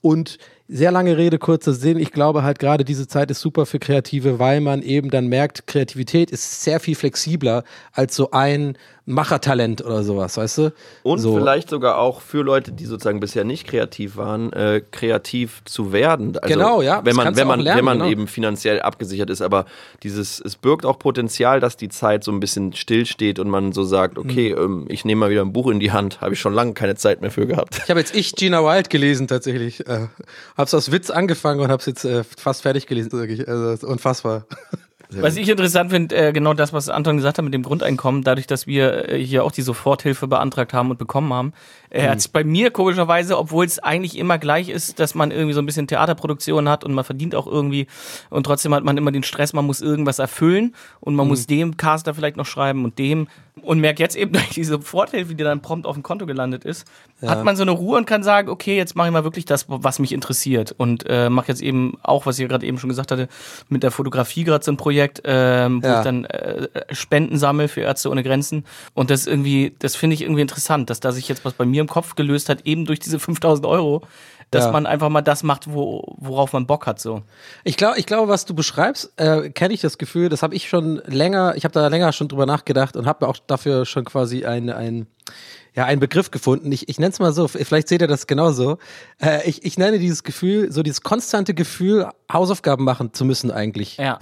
[SPEAKER 3] Und sehr lange Rede, kurzer Sinn. Ich glaube halt gerade diese Zeit ist super für Kreative, weil man eben dann merkt, Kreativität ist sehr viel flexibler als so ein Machertalent oder sowas, weißt du?
[SPEAKER 1] Und
[SPEAKER 3] so.
[SPEAKER 1] vielleicht sogar auch für Leute, die sozusagen bisher nicht kreativ waren, äh, kreativ zu werden. Also,
[SPEAKER 3] Genau, ja,
[SPEAKER 1] Wenn man, wenn man,
[SPEAKER 3] lernen,
[SPEAKER 1] wenn man
[SPEAKER 3] genau.
[SPEAKER 1] eben finanziell abgesichert ist. Aber dieses, es birgt auch Potenzial, dass die Zeit so ein bisschen stillsteht und man so sagt, okay,
[SPEAKER 3] Mhm.
[SPEAKER 1] ähm, ich nehme mal wieder ein Buch in die Hand. Habe ich schon lange keine Zeit mehr für gehabt.
[SPEAKER 3] Ich habe jetzt ich Gina Wild gelesen tatsächlich. Äh, hab's aus Witz angefangen und hab's jetzt äh, fast fertig gelesen. Wirklich. Also, das ist unfassbar.
[SPEAKER 4] Was ich interessant finde, äh, genau das, was Anton gesagt hat mit dem Grundeinkommen, dadurch, dass wir äh, hier auch die Soforthilfe beantragt haben und bekommen haben, äh,
[SPEAKER 3] Mhm.
[SPEAKER 4] hat es bei mir komischerweise, obwohl es eigentlich immer gleich ist, dass man irgendwie so ein bisschen Theaterproduktion hat und man verdient auch irgendwie und trotzdem hat man immer den Stress, man muss irgendwas erfüllen und man muss dem Caster vielleicht noch schreiben und dem und merkt jetzt eben [LAUGHS] durch diese Soforthilfe, die dann prompt auf dem Konto gelandet ist, hat man so eine Ruhe und kann sagen, okay, jetzt mache ich mal wirklich das, was mich interessiert und äh, mache jetzt eben auch, was ihr gerade eben schon gesagt hatte, mit der Fotografie gerade so ein Projekt, ähm, wo
[SPEAKER 3] Ja.
[SPEAKER 4] ich dann äh, Spenden sammle für Ärzte ohne Grenzen und das irgendwie, das finde ich irgendwie interessant, dass da sich jetzt was bei mir im Kopf gelöst hat, eben durch diese 5000 Euro, dass
[SPEAKER 3] Ja.
[SPEAKER 4] man einfach mal das macht, wo, worauf man Bock hat, so.
[SPEAKER 3] Ich glaube, ich glaube, was du beschreibst, äh, kenne ich das Gefühl, das habe ich schon länger, ich habe da länger schon drüber nachgedacht und habe auch dafür schon quasi ein, ein ja, einen Begriff gefunden. Ich, ich nenne es mal so, vielleicht seht ihr das genauso. Äh, ich, ich nenne dieses Gefühl, so dieses konstante Gefühl, Hausaufgaben machen zu müssen eigentlich.
[SPEAKER 4] Ja.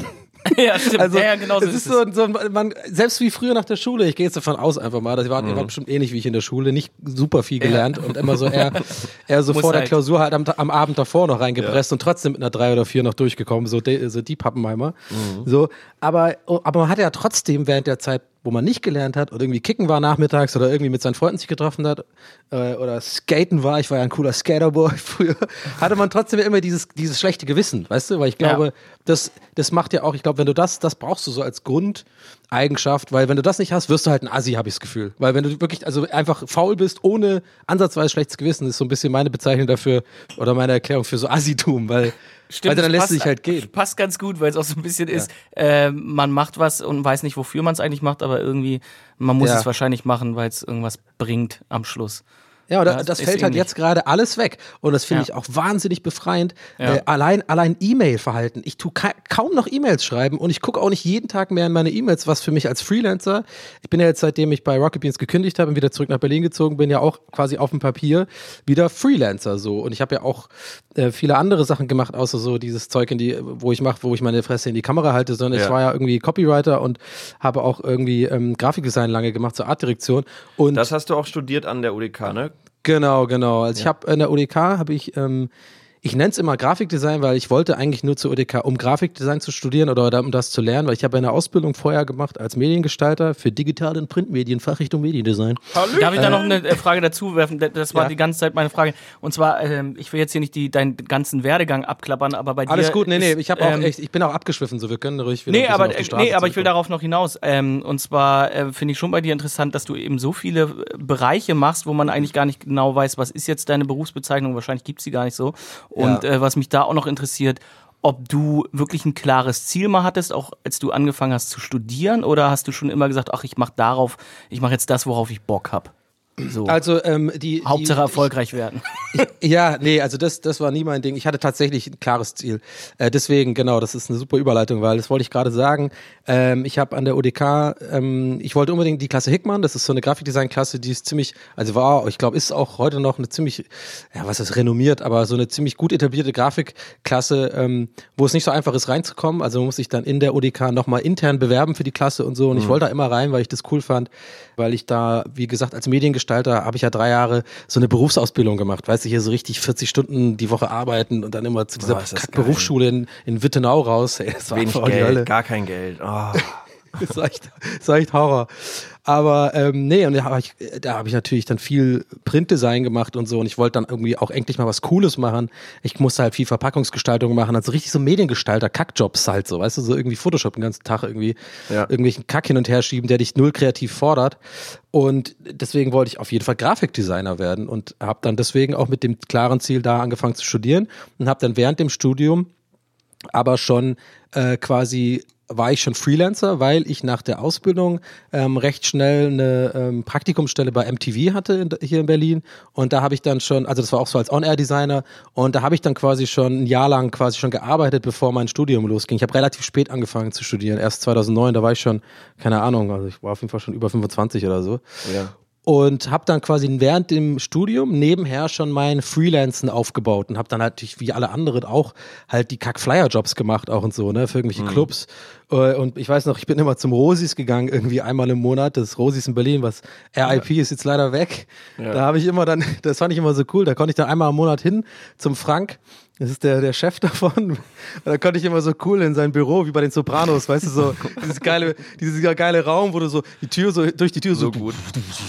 [SPEAKER 4] [LAUGHS] ja, stimmt.
[SPEAKER 3] Also,
[SPEAKER 4] ja, ja, genau so
[SPEAKER 3] es
[SPEAKER 4] ist
[SPEAKER 3] ist so, so man, selbst wie früher nach der Schule, ich gehe jetzt davon aus einfach mal, das war,
[SPEAKER 4] Mhm.
[SPEAKER 3] ihr wart bestimmt ähnlich wie ich in der Schule, nicht super viel gelernt und immer so eher, [LAUGHS] eher so
[SPEAKER 4] Muss
[SPEAKER 3] vor der
[SPEAKER 4] halt.
[SPEAKER 3] Klausur halt am, am Abend davor noch reingepresst und trotzdem mit einer drei oder vier noch durchgekommen, so, die, so die Pappenheimer.
[SPEAKER 4] Mhm.
[SPEAKER 3] So, aber, aber man hat ja trotzdem während der Zeit wo man nicht gelernt hat oder irgendwie kicken war nachmittags oder irgendwie mit seinen Freunden sich getroffen hat äh, oder skaten war, ich war ja ein cooler Skaterboy [LAUGHS] früher, hatte man trotzdem immer dieses, dieses schlechte Gewissen, weißt du, weil ich glaube,
[SPEAKER 4] Ja.
[SPEAKER 3] das, das macht ja auch, ich glaube, wenn du das, das brauchst du so als Grundeigenschaft, weil wenn du das nicht hast, wirst du halt ein Assi, habe ich das Gefühl. Weil wenn du wirklich, also einfach faul bist, ohne ansatzweise schlechtes Gewissen, ist so ein bisschen meine Bezeichnung dafür oder meine Erklärung für so Assitum, weil, weil dann
[SPEAKER 4] das
[SPEAKER 3] lässt
[SPEAKER 4] passt-
[SPEAKER 3] es sich halt gehen.
[SPEAKER 4] Passt ganz gut, weil es auch so ein bisschen ist, äh, man macht was und weiß nicht, wofür man es eigentlich macht, aber irgendwie, man muss
[SPEAKER 3] Ja.
[SPEAKER 4] es wahrscheinlich machen, weil es irgendwas bringt am Schluss.
[SPEAKER 3] Ja, das,
[SPEAKER 4] das
[SPEAKER 3] fällt halt
[SPEAKER 4] ähnlich.
[SPEAKER 3] jetzt gerade alles weg. Und das finde
[SPEAKER 4] Ja.
[SPEAKER 3] ich auch wahnsinnig befreiend.
[SPEAKER 4] Ja.
[SPEAKER 3] Äh, allein allein E-Mail-Verhalten. Ich tue ka kaum noch E-Mails schreiben und ich gucke auch nicht jeden Tag mehr in meine E-Mails, was für mich als Freelancer. Ich bin ja jetzt, seitdem ich bei Rocket Beans gekündigt habe und wieder zurück nach Berlin gezogen bin, ja auch quasi auf dem Papier wieder Freelancer so. Und ich habe ja auch äh, viele andere Sachen gemacht, außer so dieses Zeug, in die, wo ich mache, wo ich meine Fresse in die Kamera halte, sondern ich
[SPEAKER 1] Ja.
[SPEAKER 3] war ja irgendwie Copywriter und habe auch irgendwie ähm, Grafikdesign lange gemacht zur Artdirektion. Und
[SPEAKER 1] Das hast du auch studiert an der UDK, ne?
[SPEAKER 3] Genau, genau. Also ich habe in der UDK habe ich ähm, ich nenne es immer Grafikdesign, weil ich wollte eigentlich nur zur UDK, um Grafikdesign zu studieren oder um das zu lernen, weil ich habe eine Ausbildung vorher gemacht als Mediengestalter für digitale und Printmedien, Fachrichtung Mediendesign.
[SPEAKER 4] Darf ich da noch eine äh, Frage dazu werfen? Das war
[SPEAKER 3] Ja.
[SPEAKER 4] die ganze Zeit meine Frage. Und zwar, ähm, ich will jetzt hier nicht die, deinen ganzen Werdegang abklappern, aber bei dir.
[SPEAKER 3] Alles gut, nee, nee,
[SPEAKER 4] ist,
[SPEAKER 3] ich habe auch
[SPEAKER 4] ähm,
[SPEAKER 3] echt, ich bin auch abgeschwiffen, so wir können ruhig wieder
[SPEAKER 4] Nee, aber,
[SPEAKER 3] auf die
[SPEAKER 4] äh, nee, aber ich will darauf noch hinaus. Ähm, und zwar äh, finde ich schon bei dir interessant, dass du eben so viele äh, Bereiche machst, wo man eigentlich gar nicht genau weiß, was ist jetzt deine Berufsbezeichnung. Wahrscheinlich gibt's sie gar nicht so. Und
[SPEAKER 3] Ja.
[SPEAKER 4] äh, was mich da auch noch interessiert, ob du wirklich ein klares Ziel mal hattest, auch als du angefangen hast zu studieren, oder hast du schon immer gesagt, ach, ich mache darauf, ich mache jetzt das, worauf ich Bock hab. So.
[SPEAKER 3] Also ähm, die
[SPEAKER 4] Hauptsache
[SPEAKER 3] die,
[SPEAKER 4] erfolgreich werden. [LAUGHS]
[SPEAKER 3] Ja, nee, also das, das war nie mein Ding. Ich hatte tatsächlich ein klares Ziel. Äh, deswegen, genau, das ist eine super Überleitung, weil das wollte ich gerade sagen. Ähm, ich habe an der UDK, ähm, ich wollte unbedingt die Klasse Hickmann, das ist so eine Grafikdesign-Klasse, die ist ziemlich, also war, ich glaube, ist auch heute noch eine ziemlich, ja, was ist renommiert, aber so eine ziemlich gut etablierte Grafikklasse, ähm, wo es nicht so einfach ist reinzukommen. Also man muss sich dann in der UDK nochmal intern bewerben für die Klasse und so. Und ich wollte da immer rein, weil ich das cool fand, weil ich da, wie gesagt, als Mediengestalter habe ich ja drei Jahre so eine Berufsausbildung gemacht. Weißt du, hier so richtig 40 Stunden die Woche arbeiten und dann immer zu dieser
[SPEAKER 1] Boah,
[SPEAKER 3] Berufsschule in, in Wittenau raus. Ey, das war
[SPEAKER 1] Wenig. Geld, gar kein Geld. Oh. [LAUGHS]
[SPEAKER 3] Das ist echt, das ist echt Horror. Aber ähm, nee, und da habe ich, da hab ich natürlich dann viel Printdesign gemacht und so. Und ich wollte dann irgendwie auch endlich mal was Cooles machen. Ich musste halt viel Verpackungsgestaltung machen, also richtig so Mediengestalter, Kackjobs halt so, weißt du, so irgendwie Photoshop den ganzen Tag irgendwie
[SPEAKER 1] Ja.
[SPEAKER 3] irgendwelchen Kack hin und her schieben, der dich null kreativ fordert. Und deswegen wollte ich auf jeden Fall Grafikdesigner werden und habe dann deswegen auch mit dem klaren Ziel da angefangen zu studieren und habe dann während dem Studium aber schon äh, quasi war ich schon Freelancer, weil ich nach der Ausbildung ähm, recht schnell eine ähm, Praktikumsstelle bei MTV hatte in, hier in Berlin und da habe ich dann schon, also das war auch so als On-Air-Designer und da habe ich dann quasi schon ein Jahr lang quasi schon gearbeitet, bevor mein Studium losging. Ich habe relativ spät angefangen zu studieren, erst 2009, da war ich schon, keine Ahnung, also ich war auf jeden Fall schon über 25 oder so
[SPEAKER 1] Ja.
[SPEAKER 3] Und habe dann quasi während dem Studium nebenher schon mein Freelancen aufgebaut und habe dann halt natürlich wie alle anderen auch halt die Kack-Flyer-Jobs gemacht auch und so, ne, für irgendwelche Clubs. Äh, Und ich weiß noch, ich bin immer zum Rosis gegangen, irgendwie einmal im Monat, das Rosis in Berlin, was RIP ist jetzt leider weg. Da habe ich immer dann, [LAUGHS] das fand ich immer so cool, da konnte ich dann einmal im Monat hin zum Frank. Das ist der, der Chef [LAUGHS] davon. Und da konnte ich immer so cool in sein Büro, wie bei den Sopranos, weißt du, so dieses geile, dieser geile Raum, wo du so die Tür so durch die Tür so,
[SPEAKER 1] gut.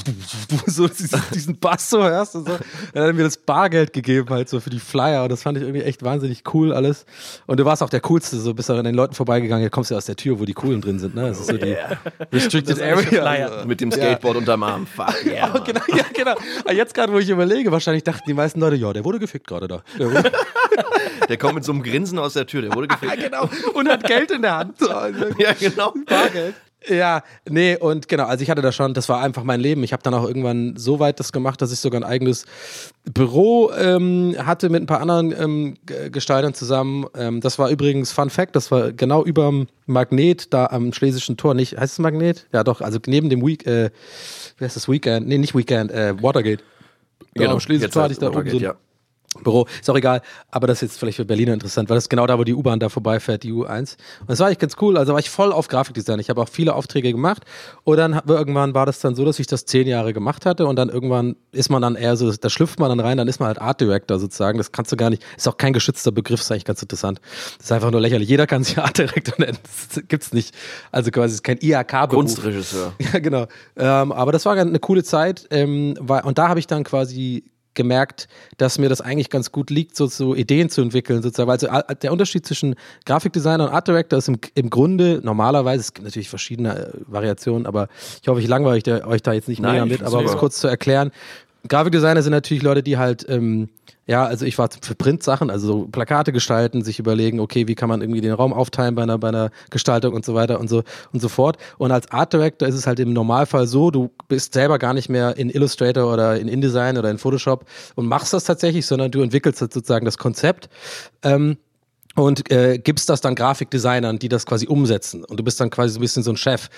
[SPEAKER 1] [LAUGHS]
[SPEAKER 3] so diesen, diesen Bass so hörst und so. Er hat mir das Bargeld gegeben halt so für die Flyer und das fand ich irgendwie echt wahnsinnig cool alles. Und du warst auch der Coolste, so bist du an den Leuten vorbeigegangen, hier kommst du aus der Tür, wo die Coolen drin sind, ne? Das ist so die Restricted Area. Also.
[SPEAKER 1] Mit dem Skateboard unterm Arm. [LAUGHS] Fuck yeah.
[SPEAKER 3] Oh, genau, ja, genau. Aber Jetzt gerade, wo ich überlege, wahrscheinlich dachten die meisten Leute, ja, der wurde gefickt gerade da. [LAUGHS] Der
[SPEAKER 1] kommt mit so einem Grinsen aus der Tür, der wurde gefickt. [LAUGHS]
[SPEAKER 3] genau. Und hat Geld in der Hand. [LAUGHS] So, also
[SPEAKER 1] Ja, genau.
[SPEAKER 3] Bargeld. Ja, nee, und genau, also ich hatte da schon, das war einfach mein Leben. Ich habe dann auch irgendwann so weit das gemacht, dass ich sogar ein eigenes Büro ähm, hatte mit ein paar anderen ähm, Gestaltern zusammen. Ähm, das war übrigens Fun Fact, das war genau überm Magnet, da am Schlesischen Tor, nicht, heißt es Magnet? Ja doch, also neben dem Week, äh, wie heißt das, Weekend? Nee, nicht Weekend, äh, Watergate. Da am Schlesischen
[SPEAKER 1] Jetzt
[SPEAKER 3] Tor hatte ich da oben
[SPEAKER 1] Watergate,
[SPEAKER 3] so ein
[SPEAKER 1] ja.
[SPEAKER 3] Büro. Ist auch egal, aber das ist jetzt vielleicht für Berliner interessant, weil das ist genau da, wo die U-Bahn da vorbeifährt, die U1. Und das war eigentlich ganz cool. Also war ich voll auf Grafikdesign. Ich habe auch viele Aufträge gemacht. Und dann irgendwann war das dann so, dass ich das zehn Jahre gemacht hatte. Und dann irgendwann ist man dann eher so, da schlüpft man dann rein, dann ist man halt Art Director sozusagen. Das kannst du gar nicht, ist auch kein geschützter Begriff, ist eigentlich ganz interessant. Das ist einfach nur lächerlich. Jeder kann sich [LAUGHS] Art Director nennen. Das gibt's nicht. Also quasi, ist kein IHK-Beruf.
[SPEAKER 1] Kunstregisseur. [LAUGHS]
[SPEAKER 3] Ja, genau. Ähm, aber das war eine coole Zeit. Ähm, war, und da habe ich dann quasi gemerkt, dass mir das eigentlich ganz gut liegt, so, so Ideen zu entwickeln, sozusagen. Also der Unterschied zwischen Grafikdesigner und Art Director ist im, im Grunde normalerweise, es gibt natürlich verschiedene äh, Variationen, aber ich hoffe, ich langweile euch, da- euch da jetzt nicht
[SPEAKER 1] Nein,
[SPEAKER 3] mega mit, aber um es kurz zu erklären. Grafikdesigner sind natürlich Leute, die halt, ähm, ja, also ich war für Printsachen, also so Plakate gestalten, sich überlegen, okay, wie kann man irgendwie den Raum aufteilen bei einer, bei einer Gestaltung und so weiter und so und so fort. Und als Art Director ist es halt im Normalfall so, du bist selber gar nicht mehr in Illustrator oder in InDesign oder in Photoshop und machst das tatsächlich, sondern du entwickelst halt sozusagen das Konzept. Ähm, und äh, gibst das dann Grafikdesignern, die das quasi umsetzen. Und du bist dann quasi so ein bisschen so ein Chef.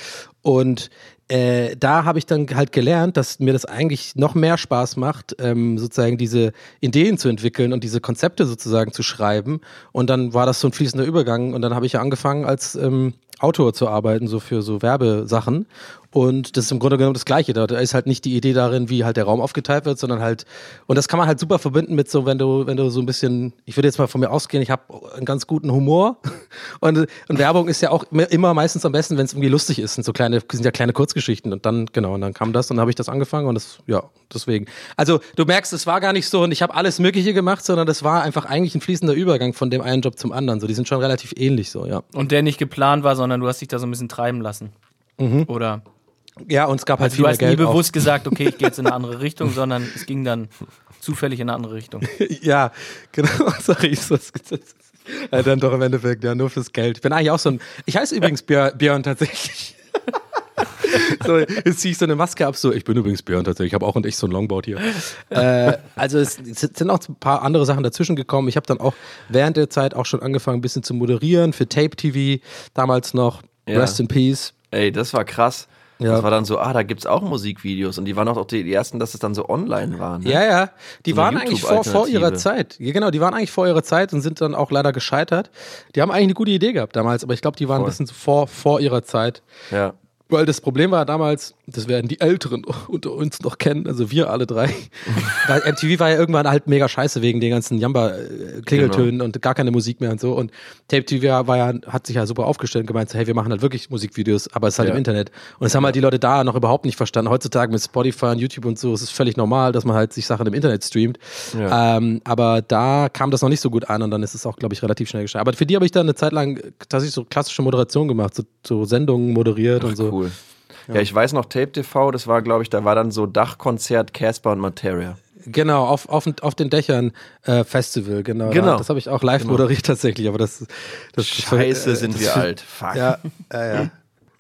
[SPEAKER 3] Und äh, da habe ich dann halt gelernt, dass mir das eigentlich noch mehr Spaß macht, ähm, sozusagen diese Ideen zu entwickeln und diese Konzepte sozusagen zu schreiben. Und dann war das so ein fließender Übergang. Und dann habe ich ja angefangen als ähm, Autor zu arbeiten, so für so Werbesachen. Und das ist im Grunde genommen das Gleiche. Da, ist halt nicht die Idee darin, wie halt der Raum aufgeteilt wird, sondern halt, und das kann man halt super verbinden mit so, wenn du, wenn du so ein bisschen, ich würde jetzt mal von mir ausgehen, ich habe einen ganz guten Humor. [LAUGHS] Und, und Werbung ist ja auch immer meistens am besten, wenn es irgendwie lustig ist. Und so kleine, sind ja kleine Kurzgeschichten. Und dann, genau, und dann kam das und dann habe ich das angefangen und das, ja, deswegen. Also du merkst, es war gar nicht so und ich habe alles Mögliche gemacht, sondern das war einfach eigentlich ein fließender Übergang von dem einen Job zum anderen. So, die sind schon relativ ähnlich so, ja.
[SPEAKER 4] Und der nicht geplant war, sondern du hast dich da so ein bisschen treiben lassen. Oder?
[SPEAKER 3] Ja, und es gab halt
[SPEAKER 4] Also
[SPEAKER 3] viel
[SPEAKER 4] du
[SPEAKER 3] mehr
[SPEAKER 4] hast nie
[SPEAKER 3] Geld. auch.
[SPEAKER 4] bewusst gesagt, okay, ich gehe jetzt in eine andere Richtung, sondern es ging dann zufällig in eine andere Richtung. [LAUGHS]
[SPEAKER 3] Ja, genau, [LAUGHS] sorry. das- das- Ja, dann doch im Endeffekt, ja, nur fürs Geld. Ich bin eigentlich auch so ein. Ich heiße übrigens Björn, Björn tatsächlich. [LAUGHS] [LAUGHS] so, jetzt ziehe ich so eine Maske ab, so, ich bin übrigens Björn tatsächlich, ich habe auch und ich so ein Longboard hier. äh, also es, es sind auch ein paar andere Sachen dazwischen gekommen. Ich habe dann auch während der Zeit auch schon angefangen, ein bisschen zu moderieren für Tape TV, damals noch.
[SPEAKER 1] Ja.
[SPEAKER 3] Rest in Peace.
[SPEAKER 1] Ey, das war krass.
[SPEAKER 3] Ja.
[SPEAKER 1] Das war dann so, ah, da gibt's auch Musikvideos. Und die waren auch die, ersten, dass es dann so online war. Ne?
[SPEAKER 3] Ja, ja. Die
[SPEAKER 1] So
[SPEAKER 3] waren eigentlich vor, vor ihrer. Zeit. Ja, genau, die waren eigentlich vor ihrer Zeit und sind dann auch leider gescheitert. Die haben eigentlich eine gute Idee gehabt damals, aber ich glaube, die waren ein
[SPEAKER 1] Voll.
[SPEAKER 3] bisschen so vor, vor ihrer Zeit.
[SPEAKER 1] ja.
[SPEAKER 3] Weil das Problem war damals, das werden die Älteren [LAUGHS] unter uns noch kennen, also wir alle drei. [LAUGHS] Weil MTV war ja irgendwann halt mega scheiße wegen den ganzen Jamba-Klingeltönen
[SPEAKER 1] Genau.
[SPEAKER 3] und gar keine Musik mehr und so. Und Tape TV war ja, hat sich ja super aufgestellt und gemeint, so, hey, wir machen halt wirklich Musikvideos, aber es ist halt
[SPEAKER 1] Ja.
[SPEAKER 3] im Internet. Und das haben halt die Leute da noch überhaupt nicht verstanden. Heutzutage mit Spotify und YouTube und so ist es völlig normal, dass man halt sich Sachen im Internet streamt.
[SPEAKER 1] Ja.
[SPEAKER 3] Ähm, aber da kam das noch nicht so gut an und dann ist es auch, glaube ich, relativ schnell geschehen. Aber für die habe ich dann eine Zeit lang tatsächlich so klassische Moderation gemacht, so, so Sendungen moderiert und so.
[SPEAKER 1] Cool. Ja. ich weiß noch, Tape TV, das war, glaube ich, da war dann so Dachkonzert Casper und Materia.
[SPEAKER 3] Genau, auf, auf, auf den Dächern äh, Festival, genau.
[SPEAKER 1] Genau.
[SPEAKER 3] Da, das habe ich auch live moderiert tatsächlich, aber das, das
[SPEAKER 1] Scheiße,
[SPEAKER 3] äh,
[SPEAKER 1] sind
[SPEAKER 3] das-
[SPEAKER 1] wir [LAUGHS] alt. Fuck.
[SPEAKER 3] Ja, ja, ja.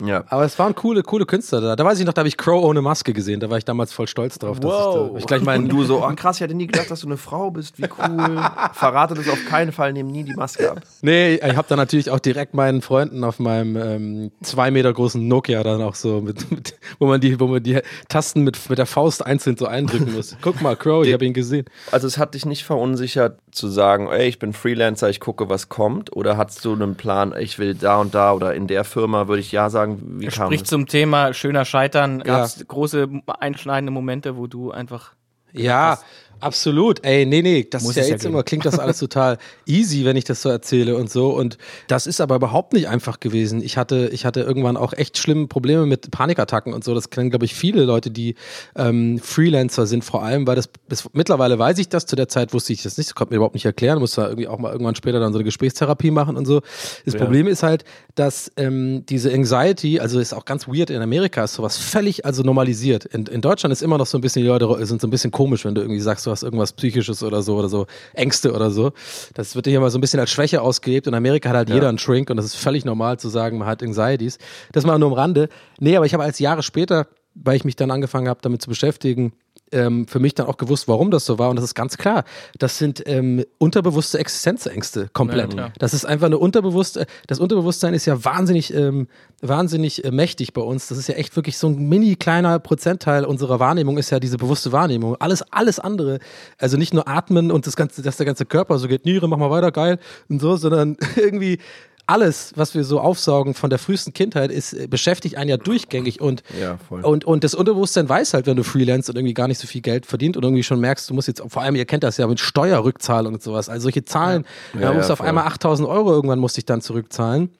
[SPEAKER 1] Ja.
[SPEAKER 3] Aber es waren coole, coole Künstler da. Da weiß ich noch, da habe ich Crow ohne Maske gesehen. Da war ich damals voll stolz drauf. Dass ich, da, ich gleich
[SPEAKER 1] Und
[SPEAKER 3] meinen,
[SPEAKER 1] du so, oh krass, ich hätte nie gedacht, dass du eine Frau bist. Wie cool. Verrate das auf keinen Fall, nimm nie die Maske ab.
[SPEAKER 3] Nee, ich habe da natürlich auch direkt meinen Freunden auf meinem ähm, zwei Meter großen Nokia dann auch so, mit, mit, wo man die, wo man die Tasten mit, mit der Faust einzeln so eindrücken muss. Guck mal, Crow, ich habe ihn gesehen.
[SPEAKER 1] Also es hat dich nicht verunsichert zu sagen, ey, ich bin Freelancer, ich gucke, was kommt? Oder hattest du einen Plan, ich will da und da oder in der Firma, würde ich ja sagen, wie kam
[SPEAKER 4] Sprich zum Thema schöner Scheitern. Gab es große einschneidende Momente, wo du einfach
[SPEAKER 3] Ja, absolut. Ey, nee, nee, das
[SPEAKER 4] Muss
[SPEAKER 3] ist ja
[SPEAKER 4] ja
[SPEAKER 3] jetzt
[SPEAKER 4] geben.
[SPEAKER 3] immer, klingt das alles [LAUGHS] total easy, wenn ich das so erzähle und so. Und das ist aber überhaupt nicht einfach gewesen. Ich hatte, ich hatte irgendwann auch echt schlimme Probleme mit Panikattacken und so. Das kennen, glaube ich, viele Leute, die ähm, Freelancer sind, vor allem, weil das, das mittlerweile weiß ich das, zu der Zeit wusste ich das nicht, das konnte mir überhaupt nicht erklären, musste da irgendwie auch mal irgendwann später dann so eine Gesprächstherapie machen und so. Das Problem ist halt, dass ähm, diese Anxiety, also ist auch ganz weird, in Amerika ist sowas völlig also normalisiert. In, in Deutschland ist immer noch so ein bisschen, die Leute sind so ein bisschen komisch, wenn du irgendwie sagst, du hast irgendwas Psychisches oder so oder so, Ängste oder so. Das wird hier mal so ein bisschen als Schwäche ausgelebt. In Amerika hat halt jeder einen Shrink und das ist völlig normal zu sagen, man hat Anxieties. Das mal nur am Rande. Nee, aber ich habe als Jahre später, weil ich mich dann angefangen habe, damit zu beschäftigen, ähm, für mich dann auch gewusst, warum das so war. Und das ist ganz klar. Das sind ähm, unterbewusste Existenzängste komplett.
[SPEAKER 4] Ja,
[SPEAKER 3] das ist einfach eine unterbewusste, das Unterbewusstsein ist ja wahnsinnig, ähm, wahnsinnig äh, mächtig bei uns. Das ist ja echt wirklich so ein mini kleiner Prozentteil unserer Wahrnehmung ist ja diese bewusste Wahrnehmung. Alles, alles andere, also nicht nur atmen und das ganze, dass der ganze Körper so geht, Niere, mach mal weiter, geil und so, sondern [LAUGHS] irgendwie alles, was wir so aufsaugen von der frühesten Kindheit, ist, äh, beschäftigt einen ja durchgängig und,
[SPEAKER 1] Ja,
[SPEAKER 3] und, und das Unterbewusstsein weiß halt, wenn du freelance und irgendwie gar nicht so viel Geld verdient und irgendwie schon merkst, du musst jetzt, vor allem, ihr kennt das ja mit Steuerrückzahlung und sowas, also solche Zahlen,
[SPEAKER 1] Ja,
[SPEAKER 3] da
[SPEAKER 1] ja,
[SPEAKER 3] musst du auf einmal 8000 Euro irgendwann musste ich dann zurückzahlen.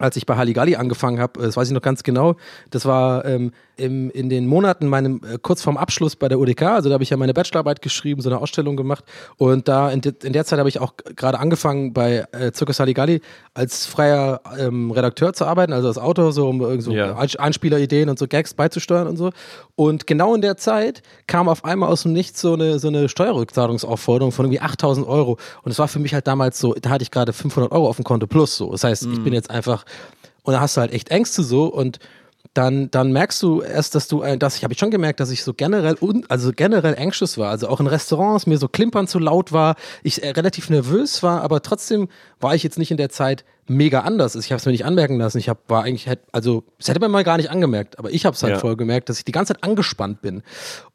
[SPEAKER 3] Als ich bei Halligalli angefangen habe, das weiß ich noch ganz genau, das war ähm, im, in den Monaten meinem äh, kurz vorm Abschluss bei der UDK, also da habe ich ja meine Bachelorarbeit geschrieben, so eine Ausstellung gemacht und da in, de, in der Zeit habe ich auch gerade angefangen bei äh, Circus Halligalli als freier ähm, Redakteur zu arbeiten, also als Autor, so um irgend so
[SPEAKER 1] Ja.
[SPEAKER 3] Ein- Einspielerideen und so Gags beizusteuern und so. Und genau in der Zeit kam auf einmal aus dem Nichts so eine, so eine Steuerrückzahlungsaufforderung von irgendwie 8000 Euro. Und es war für mich halt damals so, da hatte ich gerade 500 Euro auf dem Konto plus so. Das heißt, ich bin jetzt einfach, und da hast du halt echt Ängste so und dann, dann merkst du erst, dass du, äh, dass ich habe ich schon gemerkt, dass ich so generell, un, also generell anxious war. Also auch in Restaurants mir so klimpern zu laut war, ich äh, relativ nervös war, aber trotzdem war ich jetzt nicht in der Zeit mega anders. Also ich habe es mir nicht anmerken lassen. Ich hab, war eigentlich, also das hätte man mal gar nicht angemerkt, aber ich habe es halt
[SPEAKER 1] Ja.
[SPEAKER 3] voll gemerkt, dass ich die ganze Zeit angespannt bin.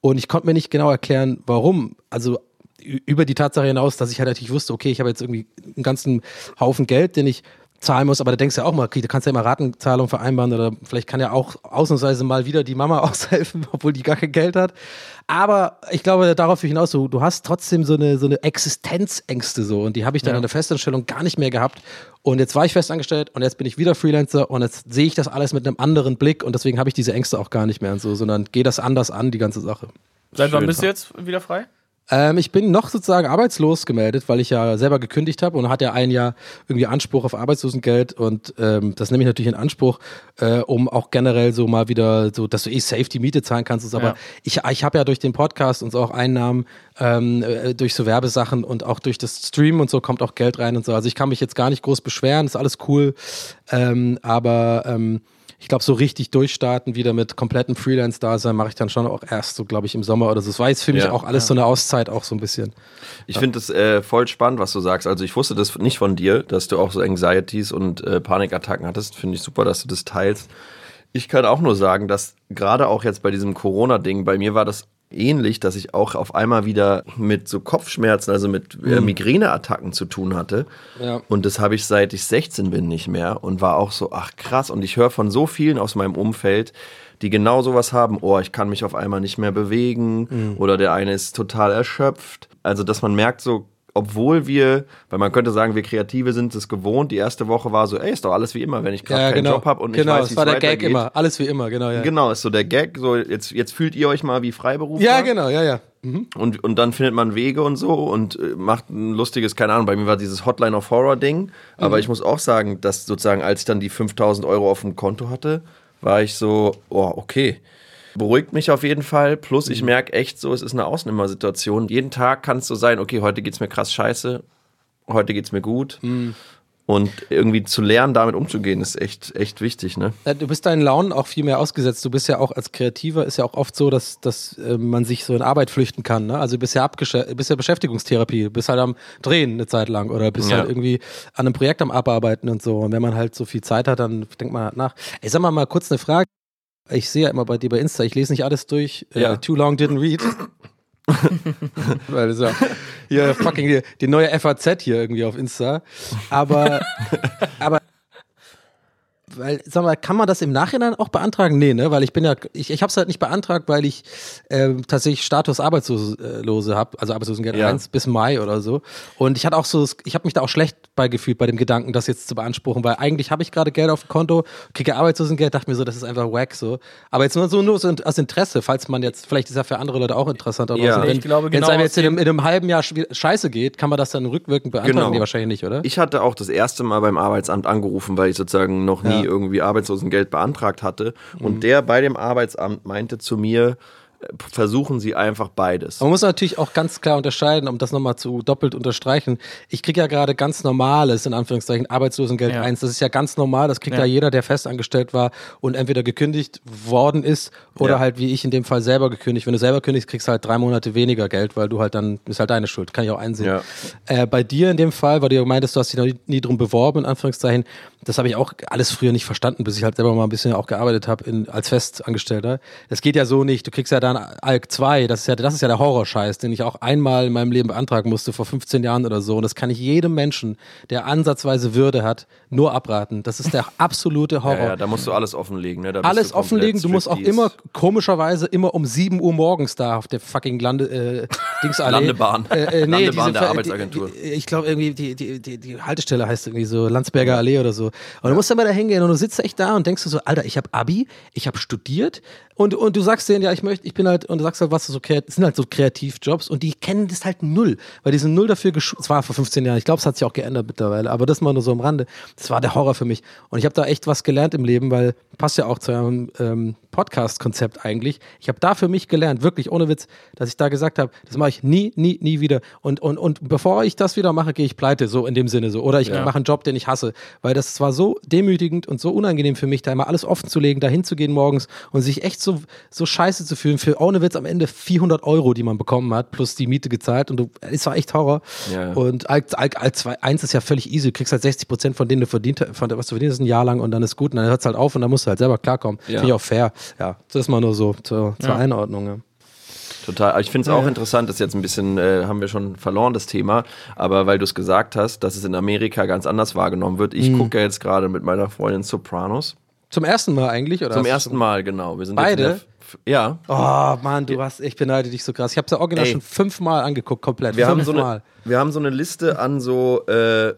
[SPEAKER 3] Und ich konnte mir nicht genau erklären, warum. Also über die Tatsache hinaus, dass ich halt natürlich wusste, okay, ich habe jetzt irgendwie einen ganzen Haufen Geld, den ich zahlen muss, aber da denkst du ja auch mal, okay, du kannst ja immer Ratenzahlung vereinbaren oder vielleicht kann ja auch ausnahmsweise mal wieder die Mama [LAUGHS] aushelfen, obwohl die gar kein Geld hat. Aber ich glaube, darauf hinaus, du, du hast trotzdem so eine, so eine Existenzängste so und die habe ich dann in der Festanstellung gar nicht mehr gehabt. Und jetzt war ich festangestellt und jetzt bin ich wieder Freelancer und jetzt sehe ich das alles mit einem anderen Blick und deswegen habe ich diese Ängste auch gar nicht mehr und so, sondern gehe das anders an, die ganze Sache.
[SPEAKER 4] Seit wann bist du jetzt wieder frei?
[SPEAKER 3] Ähm, ich bin noch sozusagen arbeitslos gemeldet, weil ich ja selber gekündigt habe und hatte ja ein Jahr irgendwie Anspruch auf Arbeitslosengeld und ähm, das nehme ich natürlich in Anspruch, äh, um auch generell so mal wieder so, dass du eh safe die Miete zahlen kannst. Aber
[SPEAKER 4] Ja.
[SPEAKER 3] ich, ich habe ja durch den Podcast und so auch Einnahmen ähm, äh, durch so Werbesachen und auch durch das Stream und so kommt auch Geld rein und so. Also ich kann mich jetzt gar nicht groß beschweren, ist alles cool. Ähm, aber ähm, ich glaube, so richtig durchstarten wieder mit komplettem Freelance-Dasein mache ich dann schon auch erst so, glaube ich, im Sommer oder so. Es war jetzt für mich
[SPEAKER 1] Ja.
[SPEAKER 3] auch alles so eine Auszeit, auch so ein bisschen.
[SPEAKER 1] Ich finde es äh, voll spannend, was du sagst. Also ich wusste das nicht von dir, dass du auch so Anxieties und äh, Panikattacken hattest. Finde ich super, dass du das teilst. Ich kann auch nur sagen, dass gerade auch jetzt bei diesem Corona-Ding, bei mir war das ähnlich, dass ich auch auf einmal wieder mit so Kopfschmerzen, also mit äh, Migräneattacken zu tun hatte.
[SPEAKER 3] Ja.
[SPEAKER 1] Und das habe ich seit ich 16 bin nicht mehr und war auch so, ach krass. Und ich höre von so vielen aus meinem Umfeld, die genau sowas haben, oh, ich kann mich auf einmal nicht mehr bewegen oder der eine ist total erschöpft. Also, dass man merkt so, obwohl wir, weil man könnte sagen, wir Kreative sind es gewohnt, die erste Woche war so, ey, ist doch alles wie immer, wenn ich gerade keinen Job habe und
[SPEAKER 3] genau,
[SPEAKER 1] ich weiß,
[SPEAKER 3] das
[SPEAKER 1] wie
[SPEAKER 3] war
[SPEAKER 1] es
[SPEAKER 3] der Gag
[SPEAKER 1] weitergeht.
[SPEAKER 3] immer. Alles wie immer, genau, ja.
[SPEAKER 1] Genau, ist so der Gag, so jetzt, jetzt fühlt ihr euch mal wie Freiberufler.
[SPEAKER 3] Ja, genau, ja, ja.
[SPEAKER 1] Und, und dann findet man Wege und so und äh, macht ein lustiges, keine Ahnung, bei mir war dieses Hotline of Horror Ding. Aber
[SPEAKER 3] Mhm.
[SPEAKER 1] ich muss auch sagen, dass sozusagen, als ich dann die 5000 Euro auf dem Konto hatte, war ich so, oh, okay. Beruhigt mich auf jeden Fall. Plus,
[SPEAKER 3] Mhm.
[SPEAKER 1] ich merke echt so, es ist eine Ausnehmersituation. Jeden Tag kann es so sein, okay, heute geht's mir krass scheiße, heute geht's mir gut.
[SPEAKER 3] Mhm.
[SPEAKER 1] Und irgendwie zu lernen, damit umzugehen, ist echt, echt wichtig, ne?
[SPEAKER 3] Ja, Du bist deinen Launen auch viel mehr ausgesetzt. Du bist ja auch als Kreativer, ist ja auch oft so, dass, dass äh, man sich so in Arbeit flüchten kann. Ne? Also du bist ja, bist ja Beschäftigungstherapie, du bist halt am Drehen eine Zeit lang oder bist
[SPEAKER 1] Ja.
[SPEAKER 3] halt irgendwie an einem Projekt am Abarbeiten und so. Und wenn man halt so viel Zeit hat, dann denkt man halt nach. Ey, sag mal mal kurz eine Frage. Ich sehe ja immer bei dir bei Insta, ich lese nicht alles durch.
[SPEAKER 1] Ja.
[SPEAKER 3] Äh, too long didn't read. [LAUGHS] Weil ja hier fucking die, die neue FAZ hier irgendwie auf Insta. Aber, aber weil, sag mal, kann man das im Nachhinein auch beantragen? Nee, ne? Weil ich bin ja, ich, ich habe es halt nicht beantragt, weil ich ähm, tatsächlich Status Arbeitslose habe, also Arbeitslosengeld
[SPEAKER 1] Ja.
[SPEAKER 3] 1 bis Mai oder so. Und ich hatte auch so, ich habe mich da auch schlecht bei gefühlt bei dem Gedanken, das jetzt zu beanspruchen, weil eigentlich habe ich gerade Geld auf dem Konto, kriege Arbeitslosengeld, dachte mir so, das ist einfach wack so. Aber jetzt nur so nur so aus Interesse, falls man jetzt, vielleicht ist ja für andere Leute auch interessant, aber
[SPEAKER 1] Ja.
[SPEAKER 3] so,
[SPEAKER 1] Ich
[SPEAKER 3] wenn
[SPEAKER 4] glaube,
[SPEAKER 3] wenn
[SPEAKER 4] genau
[SPEAKER 3] es einem
[SPEAKER 4] aus
[SPEAKER 3] jetzt in einem, in einem halben Jahr scheiße geht, kann man das dann rückwirkend beantragen?
[SPEAKER 1] Genau.
[SPEAKER 3] Nee, wahrscheinlich nicht, oder?
[SPEAKER 1] Ich hatte auch das erste Mal beim Arbeitsamt angerufen, weil ich sozusagen noch nie
[SPEAKER 3] Ja. Mhm.
[SPEAKER 1] irgendwie Arbeitslosengeld beantragt hatte. Und der bei dem Arbeitsamt meinte zu mir, versuchen Sie einfach beides.
[SPEAKER 3] Man muss natürlich auch ganz klar unterscheiden, um das nochmal zu doppelt unterstreichen. Ich kriege ja gerade ganz normales, in Anführungszeichen, Arbeitslosengeld
[SPEAKER 4] Ja.
[SPEAKER 3] 1. Das ist ja ganz normal. Das kriegt ja.
[SPEAKER 4] Ja.
[SPEAKER 3] jeder, der festangestellt war und entweder gekündigt worden ist oder
[SPEAKER 1] Ja.
[SPEAKER 3] halt wie ich in dem Fall selber gekündigt. Wenn du selber kündigst, kriegst du halt drei Monate weniger Geld, weil du halt dann, ist halt deine Schuld. Kann ich auch einsehen.
[SPEAKER 1] Ja.
[SPEAKER 3] Äh, bei dir in dem Fall, weil du ja meintest, du hast dich noch nie, nie drum beworben, in Anführungszeichen, das habe ich auch alles früher nicht verstanden, bis ich halt selber mal ein bisschen auch gearbeitet habe als Festangestellter. Das geht ja so nicht. Du kriegst ja dann ALK 2, das ist ja, das ist ja der Horrorscheiß, den ich auch einmal in meinem Leben beantragen musste, vor 15 Jahren oder so. Und das kann ich jedem Menschen, der ansatzweise Würde hat, nur abraten. Das ist der absolute Horror.
[SPEAKER 1] Ja, ja, da musst du alles offenlegen. Ne?
[SPEAKER 3] Alles
[SPEAKER 1] du
[SPEAKER 3] offenlegen, du musst auch immer, komischerweise, immer um 7 Uhr morgens da auf der fucking Lande, äh, Dingsallee.
[SPEAKER 1] Landebahn.
[SPEAKER 3] Äh, äh, nee,
[SPEAKER 1] Landebahn
[SPEAKER 3] diese,
[SPEAKER 1] der Arbeitsagentur.
[SPEAKER 3] Die, die, ich glaube irgendwie, die, die, die, die Haltestelle heißt irgendwie so Landsberger Allee oder so. Und du musst dann mal da hingehen und du sitzt echt da und denkst du so, Alter, ich habe Abi, ich habe studiert und, und du sagst denen, ja, ich möchte, ich bin halt, und du sagst halt, was so kreativ, sind halt so Kreativjobs und die kennen das halt null, weil die sind null dafür geschult. Es war vor 15 Jahren, ich glaube, es hat sich auch geändert mittlerweile, aber das mal nur so am Rande. Das war der Horror für mich. Und ich habe da echt was gelernt im Leben, weil passt ja auch zu eurem ähm, Podcast-Konzept eigentlich. Ich habe da für mich gelernt, wirklich ohne Witz, dass ich da gesagt habe, das mache ich nie, nie, nie wieder. Und, und, und bevor ich das wieder mache, gehe ich pleite, so in dem Sinne so. Oder ich
[SPEAKER 4] Ja.
[SPEAKER 3] mache einen Job, den ich hasse. Weil das war so demütigend und so unangenehm für mich, da immer alles offen zu legen, da hinzugehen morgens und sich echt so, so scheiße zu fühlen für ohne Witz am Ende 400 Euro, die man bekommen hat, plus die Miete gezahlt. Und du, es war echt Horror.
[SPEAKER 1] Ja.
[SPEAKER 3] Und als, als, als zwei, eins ist ja völlig easy. Du kriegst halt 60 Prozent von denen du verdient, von was du verdienst, ein Jahr lang und dann ist gut. Und dann hört es halt auf und dann musst du halt selber klarkommen.
[SPEAKER 1] Ja.
[SPEAKER 3] Finde ich auch fair. Ja, das ist mal nur so zur, zur
[SPEAKER 4] Ja.
[SPEAKER 3] Einordnung. Ja.
[SPEAKER 1] Total. Aber Ich finde es auch interessant, das ist jetzt ein bisschen, äh, haben wir schon verloren, das Thema, aber weil du es gesagt hast, dass es in Amerika ganz anders wahrgenommen wird.
[SPEAKER 3] Mhm.
[SPEAKER 1] Ich gucke ja jetzt gerade mit meiner Freundin Sopranos.
[SPEAKER 3] Zum ersten Mal eigentlich? Oder
[SPEAKER 1] Zum ersten Mal, genau. Wir sind
[SPEAKER 3] Beide?
[SPEAKER 1] Ja.
[SPEAKER 3] Oh Mann, du hast, ich beneide dich so krass. Ich habe es ja original
[SPEAKER 1] Ey.
[SPEAKER 3] schon fünfmal angeguckt, komplett.
[SPEAKER 1] Wir haben, so
[SPEAKER 3] Fünfmal.
[SPEAKER 1] eine, wir haben so eine Liste an so äh,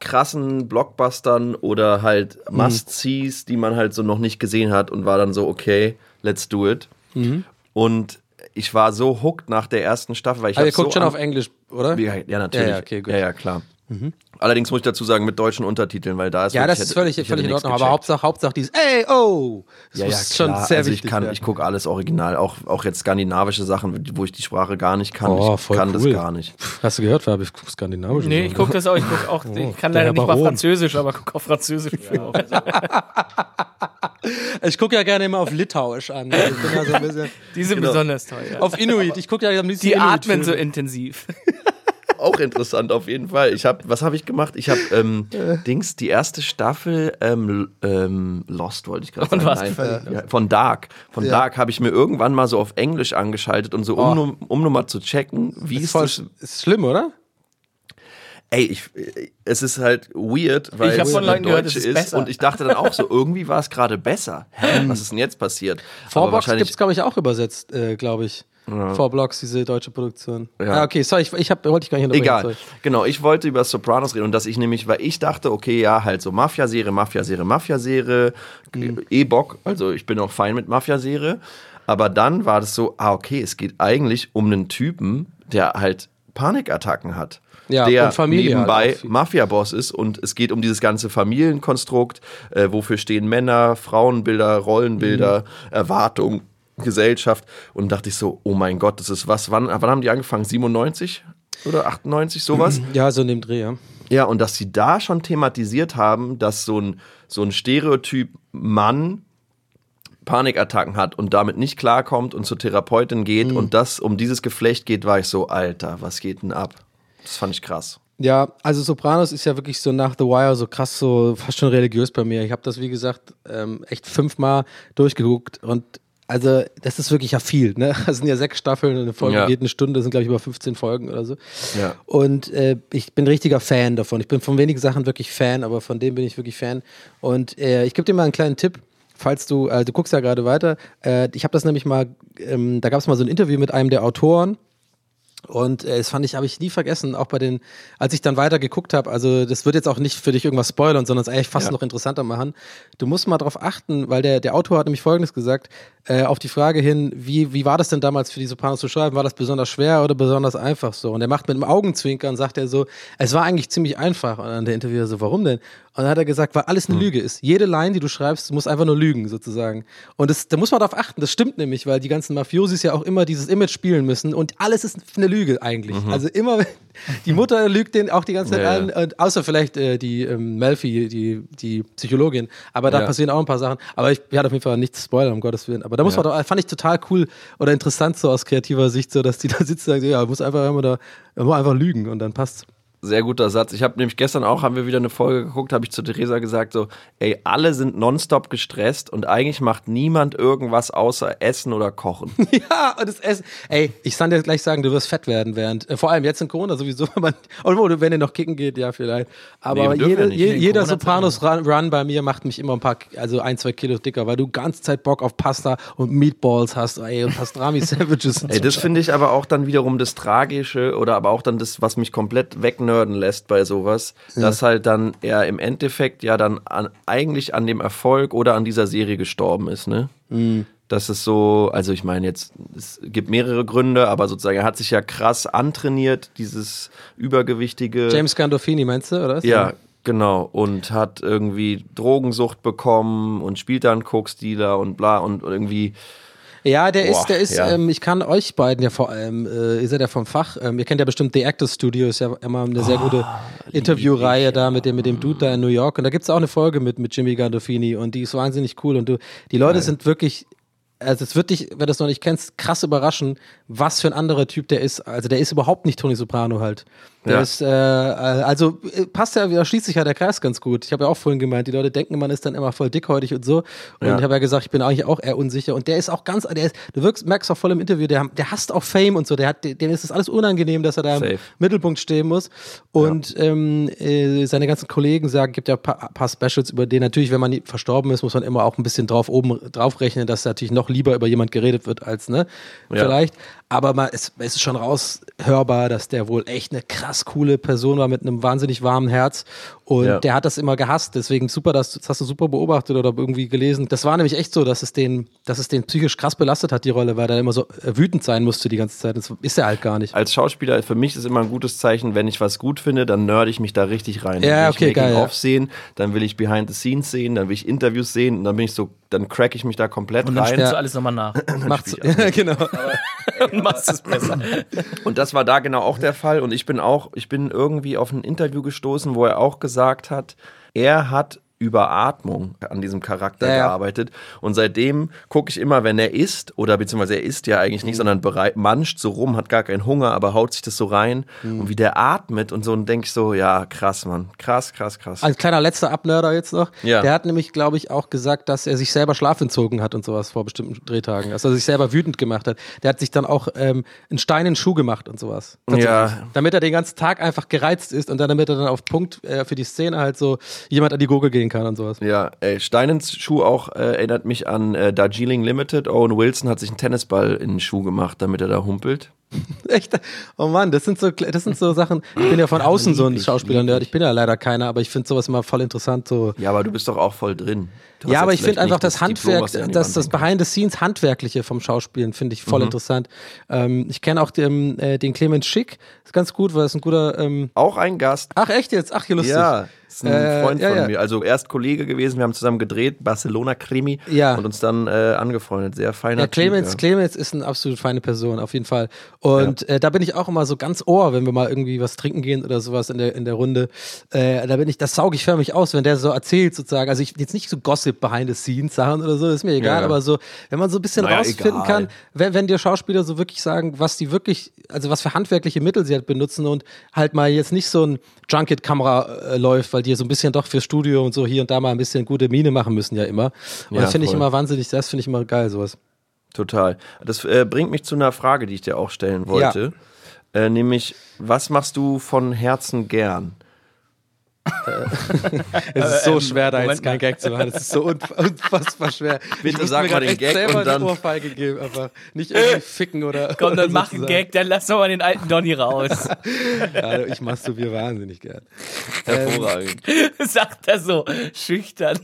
[SPEAKER 1] krassen Blockbustern oder halt
[SPEAKER 3] Mhm.
[SPEAKER 1] Must-Sees, die man halt so noch nicht gesehen hat und war dann so, okay, let's do it.
[SPEAKER 3] Mhm.
[SPEAKER 1] Und ich war so hooked nach der ersten Staffel, weil ich
[SPEAKER 3] Aber ihr guckt
[SPEAKER 1] so
[SPEAKER 3] schon auf Englisch, oder?
[SPEAKER 1] Ja, ja, natürlich.
[SPEAKER 3] Ja, ja, okay, gut.
[SPEAKER 1] ja, ja, klar. Allerdings muss ich dazu sagen, mit deutschen Untertiteln, weil da ist
[SPEAKER 3] Ja,
[SPEAKER 1] wirklich-
[SPEAKER 3] das ist völlig,
[SPEAKER 1] ich hätte
[SPEAKER 3] völlig in Ordnung. Aber
[SPEAKER 1] gecheckt.
[SPEAKER 3] Hauptsache, Hauptsache dieses Ey, oh! Das
[SPEAKER 1] ja, ja,
[SPEAKER 3] muss
[SPEAKER 1] klar.
[SPEAKER 3] schon sehr
[SPEAKER 1] also
[SPEAKER 3] wichtig
[SPEAKER 1] ich kann,
[SPEAKER 3] werden.
[SPEAKER 1] ich gucke alles original, auch, auch jetzt skandinavische Sachen, wo ich die Sprache gar nicht kann.
[SPEAKER 3] Oh,
[SPEAKER 1] ich
[SPEAKER 3] voll
[SPEAKER 1] kann das
[SPEAKER 3] cool.
[SPEAKER 1] gar nicht.
[SPEAKER 3] Hast du gehört, Fabi? Ich gucke skandinavisch.
[SPEAKER 4] Nee, ich gucke das auch. Ich, guck auch, ich kann
[SPEAKER 3] der
[SPEAKER 4] leider nicht mal. Französisch, aber gucke auf Französisch. [LAUGHS] [LAUGHS]
[SPEAKER 3] Ich gucke ja gerne immer auf Litauisch an. Ich bin ja so ein bisschen
[SPEAKER 4] Die sind besonders toll. Ja.
[SPEAKER 3] auf Inuit. Ich gucke ja am liebsten
[SPEAKER 4] Die
[SPEAKER 3] Inuit
[SPEAKER 4] atmen so intensiv.
[SPEAKER 1] Auch interessant auf jeden Fall. Ich habe, was habe ich gemacht? Ich habe ähm, [LAUGHS] Dings die erste Staffel ähm, ähm, Lost wollte ich gerade sagen.
[SPEAKER 4] was?
[SPEAKER 1] Nein, ja, von Dark. Von
[SPEAKER 3] Ja.
[SPEAKER 1] Dark habe ich mir irgendwann mal so auf Englisch angeschaltet und so um, nur- um nur mal zu checken, wie
[SPEAKER 3] Ist
[SPEAKER 1] ist
[SPEAKER 3] voll,
[SPEAKER 1] das?
[SPEAKER 3] ist schlimm, oder?
[SPEAKER 1] Ey, ich, es ist halt weird, weil
[SPEAKER 4] Ich
[SPEAKER 1] es
[SPEAKER 4] von Leuten gehört,
[SPEAKER 1] Deutsche
[SPEAKER 4] es ist besser.
[SPEAKER 1] und ich dachte dann auch so, irgendwie war es gerade besser. Hä, was ist denn jetzt passiert?
[SPEAKER 3] Vorbox gibt es, glaube ich, auch übersetzt, äh, glaube ich. Vorblocks, diese deutsche Produktion.
[SPEAKER 1] Ja.
[SPEAKER 3] Ah, okay, sorry, ich, ich hab, wollte ich gar nicht unterbrechen,
[SPEAKER 1] Egal.
[SPEAKER 3] sorry.
[SPEAKER 1] Genau, ich wollte über Sopranos reden und dass ich nämlich, weil ich dachte, okay, ja, halt so Mafia-Serie, Mafia-Serie, Mafia-Serie,
[SPEAKER 3] Mhm.
[SPEAKER 1] eh Bock, also ich bin auch fein mit Mafia-Serie. Aber dann war das so, ah, okay, es geht eigentlich um einen Typen, der halt Panikattacken hat.
[SPEAKER 3] Ja,
[SPEAKER 1] der
[SPEAKER 3] halt
[SPEAKER 1] nebenbei
[SPEAKER 3] viel.
[SPEAKER 1] Mafia-Boss ist und es geht um dieses ganze Familienkonstrukt, äh, wofür stehen Männer, Frauenbilder, Rollenbilder,
[SPEAKER 3] Mhm.
[SPEAKER 1] Erwartung, Gesellschaft und dachte ich so, oh mein Gott, das ist was, wann, wann haben die angefangen? 97 oder 98, sowas?
[SPEAKER 3] Ja, so in dem Dreh, ja.
[SPEAKER 1] Ja, und dass sie da schon thematisiert haben, dass so ein, so ein Stereotyp Mann Panikattacken hat und damit nicht klarkommt und zur Therapeutin geht und das um dieses Geflecht geht, war ich so, Alter, was geht denn ab? Das fand ich krass.
[SPEAKER 3] Ja, also Sopranos ist ja wirklich so nach The Wire so krass, so fast schon religiös bei mir. Ich habe das, wie gesagt, ähm, echt fünfmal durchgeguckt und also das ist wirklich ja viel, ne? [LAUGHS] Das sind ja sechs Staffeln, eine Folge
[SPEAKER 1] Ja.
[SPEAKER 3] geht eine Stunde, das sind glaube ich über 15 Folgen oder so.
[SPEAKER 1] Ja.
[SPEAKER 3] Und äh, ich bin richtiger Fan davon. Ich bin von wenigen Sachen wirklich Fan, aber von dem bin ich wirklich Fan. Und äh, ich gebe dir mal einen kleinen Tipp. Falls du, äh, du guckst ja gerade weiter, äh, ich habe das nämlich mal, ähm, da gab es mal so ein Interview mit einem der Autoren und äh, das fand ich, habe ich nie vergessen, auch bei den, als ich dann weiter geguckt habe, also das wird jetzt auch nicht für dich irgendwas spoilern, sondern es eigentlich fast
[SPEAKER 1] Ja.
[SPEAKER 3] noch interessanter machen. Du musst mal darauf achten, weil der, der Autor hat nämlich Folgendes gesagt, äh, auf die Frage hin, wie, wie war das denn damals für die Sopranos zu schreiben? War das besonders schwer oder besonders einfach so? Und er macht mit einem Augenzwinkern, sagt er so, es war eigentlich ziemlich einfach. Und dann der Interviewer so, warum denn? Und dann hat er gesagt, weil alles eine Lüge ist. Jede Line, die du schreibst, muss einfach nur lügen, sozusagen. Und das, da muss man darauf achten, das stimmt nämlich, weil die ganzen Mafiosis ja auch immer dieses Image spielen müssen und alles ist eine Lüge eigentlich. Also immer, [LAUGHS] die Mutter lügt den auch die ganze Zeit
[SPEAKER 1] Ja, ja.
[SPEAKER 3] an, und außer vielleicht äh, die ähm, Melfi, die, die Psychologin. Aber da
[SPEAKER 1] Ja.
[SPEAKER 3] passieren auch ein paar Sachen. Aber ich werde auf jeden Fall nichts spoilern, um Gottes Willen. Aber da muss man doch, fand ich total cool oder interessant so aus kreativer Sicht, so dass die da sitzen und sagen, ja, muss einfach immer da, muss einfach lügen und dann passt.
[SPEAKER 1] Sehr guter Satz. Ich habe nämlich gestern auch, haben wir wieder eine Folge geguckt, habe ich zu Theresa gesagt, so, ey, alle sind nonstop gestresst und eigentlich macht niemand irgendwas außer Essen oder Kochen. [LAUGHS]
[SPEAKER 3] Ja, und das Essen. Ey, ich kann dir gleich sagen, du wirst fett werden während, äh, vor allem jetzt in Corona sowieso, [LAUGHS] wenn man, obwohl, wenn ihr noch kicken geht, ja, vielleicht. Aber
[SPEAKER 1] Nee,
[SPEAKER 3] jede, je, jeder Sopranos-Run Run bei mir macht mich immer ein paar, also ein, zwei Kilo dicker, weil du ganze Zeit Bock auf Pasta und Meatballs hast, ey, und Pastrami-Sandwiches. und
[SPEAKER 1] Ey, das finde ich aber auch dann wiederum das Tragische oder aber auch dann das, was mich komplett wegnörden lässt bei sowas, dass halt dann er im Endeffekt ja dann an, eigentlich an dem Erfolg oder an dieser Serie gestorben ist, ne? dass es so, also ich meine jetzt, es gibt mehrere Gründe, aber sozusagen er hat sich ja krass antrainiert, dieses übergewichtige.
[SPEAKER 3] James Gandolfini meinst du, oder was?
[SPEAKER 1] Ja, genau. Und hat irgendwie Drogensucht bekommen und spielt dann Koksdealer und bla und irgendwie.
[SPEAKER 3] Ja, der
[SPEAKER 1] Boah,
[SPEAKER 3] ist, der ist,
[SPEAKER 1] ja.
[SPEAKER 3] ähm, ich kann euch beiden ja vor allem, äh, ihr seid ja vom Fach, ähm, ihr kennt ja bestimmt The Actors Studio, ist ja immer eine sehr gute Interviewreihe da mit dem, mit dem Dude da in New York. Und da gibt es auch eine Folge mit, mit Jimmy Gandolfini und die ist wahnsinnig cool. Und du, die Leute sind wirklich, also es wird dich, wenn du es noch nicht kennst, krass überraschen, was für ein anderer Typ der ist. Also der ist überhaupt nicht Tony Soprano halt.
[SPEAKER 1] Ja.
[SPEAKER 3] ist, äh, also äh, passt ja, da schließt sich ja der Kreis ganz gut. Ich habe ja auch vorhin gemeint, die Leute denken, man ist dann immer voll dickhäutig und so. Und
[SPEAKER 1] Ja.
[SPEAKER 3] ich habe ja gesagt, ich bin eigentlich auch eher unsicher. Und der ist auch ganz, der ist, du wirkst, merkst auch voll im Interview, der, der hasst auch Fame und so. Der hat, dem ist das alles unangenehm, dass er da im
[SPEAKER 1] Safe.
[SPEAKER 3] Mittelpunkt stehen muss. Und ähm, äh, seine ganzen Kollegen sagen, gibt ja ein paar, paar Specials über den. Natürlich, wenn man verstorben ist, muss man immer auch ein bisschen drauf oben drauf rechnen, dass natürlich noch lieber über jemand geredet wird als, ne?
[SPEAKER 1] Ja.
[SPEAKER 3] Vielleicht. Aber man, es, es ist schon raushörbar, dass der wohl echt eine krass coole Person war mit einem wahnsinnig warmen Herz. Und
[SPEAKER 1] Ja.
[SPEAKER 3] der hat das immer gehasst. Deswegen super, dass, das hast du super beobachtet oder irgendwie gelesen. Das war nämlich echt so, dass es den, dass es den psychisch krass belastet hat, die Rolle, weil er immer so äh, wütend sein musste die ganze Zeit. Das ist er halt gar nicht.
[SPEAKER 1] Als Schauspieler, für mich ist immer ein gutes Zeichen, wenn ich was gut finde, dann nerd ich mich da richtig rein.
[SPEAKER 3] Ja,
[SPEAKER 1] dann will
[SPEAKER 3] okay,
[SPEAKER 1] ich
[SPEAKER 3] geil, ja.
[SPEAKER 1] Sehen, dann will ich Behind the Scenes sehen, dann will ich Interviews sehen und dann bin ich so, dann crack ich mich da komplett
[SPEAKER 4] Und dann
[SPEAKER 1] rein.
[SPEAKER 4] spielst du alles nochmal nach [CLEARS THROAT]
[SPEAKER 3] Macht's, ja, [LAUGHS] genau. [LAUGHS]
[SPEAKER 4] und machst es besser.
[SPEAKER 1] Und das war da genau auch der Fall. Und ich bin auch, ich bin irgendwie auf ein Interview gestoßen, wo er auch gesagt hat, er hat über Atmung an diesem Charakter
[SPEAKER 3] Ja,
[SPEAKER 1] gearbeitet. Und seitdem gucke ich immer, wenn er isst, oder beziehungsweise er isst ja eigentlich nicht,
[SPEAKER 3] Mhm.
[SPEAKER 1] sondern bereit, manscht so rum, hat gar keinen Hunger, aber haut sich das so rein.
[SPEAKER 3] Mhm.
[SPEAKER 1] Und wie der atmet und so, und denke ich so, ja, krass, Mann. Krass, krass, krass.
[SPEAKER 3] Ein kleiner letzter Abnörder jetzt noch.
[SPEAKER 1] Ja.
[SPEAKER 3] Der hat nämlich, glaube ich, auch gesagt, dass er sich selber Schlaf entzogen hat und sowas vor bestimmten Drehtagen. Dass er sich selber wütend gemacht hat. Der hat sich dann auch ähm, einen Stein in den Schuh gemacht und sowas.
[SPEAKER 1] Ja.
[SPEAKER 3] Damit er den ganzen Tag einfach gereizt ist und dann, damit er dann auf Punkt äh, für die Szene halt so jemand an die Gurgel gehen kann und sowas.
[SPEAKER 1] Ja, ey, Steinens Schuh auch äh, erinnert mich an äh, Darjeeling Limited. Owen Wilson hat sich einen Tennisball in den Schuh gemacht, damit er da humpelt. [LAUGHS]
[SPEAKER 3] Echt? Oh Mann, das sind so, das sind so Sachen. Ich bin ja von außen so ein Schauspieler-Nerd. Ich bin ja leider keiner, aber ich finde sowas immer voll interessant. So.
[SPEAKER 1] Ja, aber du bist doch auch voll drin.
[SPEAKER 3] Ja, aber ich finde einfach
[SPEAKER 1] nicht
[SPEAKER 3] das Handwerk,
[SPEAKER 1] Diplom,
[SPEAKER 3] das, das
[SPEAKER 1] hängen kannst.
[SPEAKER 3] Behind the Scenes Handwerkliche vom Schauspielen finde ich
[SPEAKER 1] Mhm.
[SPEAKER 3] voll interessant. Ähm, ich kenne auch den, äh, den Clemens Schick, ist ganz gut, weil er ist ein guter. Ähm
[SPEAKER 1] Auch ein Gast.
[SPEAKER 3] Ach echt jetzt? Ach hier lustig.
[SPEAKER 1] Ja, ist ein
[SPEAKER 3] Äh,
[SPEAKER 1] Freund
[SPEAKER 3] ja,
[SPEAKER 1] von
[SPEAKER 3] ja.
[SPEAKER 1] mir. Also erst Kollege gewesen, wir haben zusammen gedreht, Barcelona-Krimi
[SPEAKER 3] Ja.
[SPEAKER 1] und uns dann äh, angefreundet. Sehr feiner
[SPEAKER 3] Ja, Clemens,
[SPEAKER 1] Typ.
[SPEAKER 3] Clemens ist eine absolut feine Person, auf jeden Fall. Und äh, da bin ich auch immer so ganz ohr, wenn wir mal irgendwie was trinken gehen oder sowas in der, in der Runde. Äh, da bin ich, das sauge ich förmlich aus, wenn der so erzählt sozusagen. Also ich jetzt nicht so Gossip behind the scenes Sachen oder so, ist mir egal,
[SPEAKER 1] Ja.
[SPEAKER 3] aber so, wenn man so ein bisschen
[SPEAKER 1] Naja,
[SPEAKER 3] rausfinden
[SPEAKER 1] egal.
[SPEAKER 3] kann, wenn, wenn dir Schauspieler so wirklich sagen, was die wirklich, also was für handwerkliche Mittel sie halt benutzen und halt mal jetzt nicht so ein Junket-Kamera äh, läuft, weil die so ein bisschen doch fürs Studio und so hier und da mal ein bisschen gute Miene machen müssen ja immer. Und
[SPEAKER 1] Ja,
[SPEAKER 3] das finde ich immer wahnsinnig, das finde ich immer geil, sowas.
[SPEAKER 1] Total. Das äh, bringt mich zu einer Frage, die ich dir auch stellen wollte. Äh, nämlich, was machst du von Herzen gern? [LAUGHS]
[SPEAKER 3] Es ist so
[SPEAKER 4] ähm,
[SPEAKER 3] schwer, da
[SPEAKER 4] Moment
[SPEAKER 3] jetzt keinen Gag zu machen. Es ist so unf unfassbar schwer.
[SPEAKER 1] Bitte sag mal den Gag und dann-
[SPEAKER 3] Ohrfeige geben, einfach nicht irgendwie [LAUGHS] ficken oder.
[SPEAKER 4] Komm, dann [LAUGHS] mach einen. Gag, dann lass doch mal den alten Donny raus.
[SPEAKER 3] Ja, ich masturbiere wahnsinnig gern.
[SPEAKER 1] Hervorragend.
[SPEAKER 4] Sagt er so, schüchtern.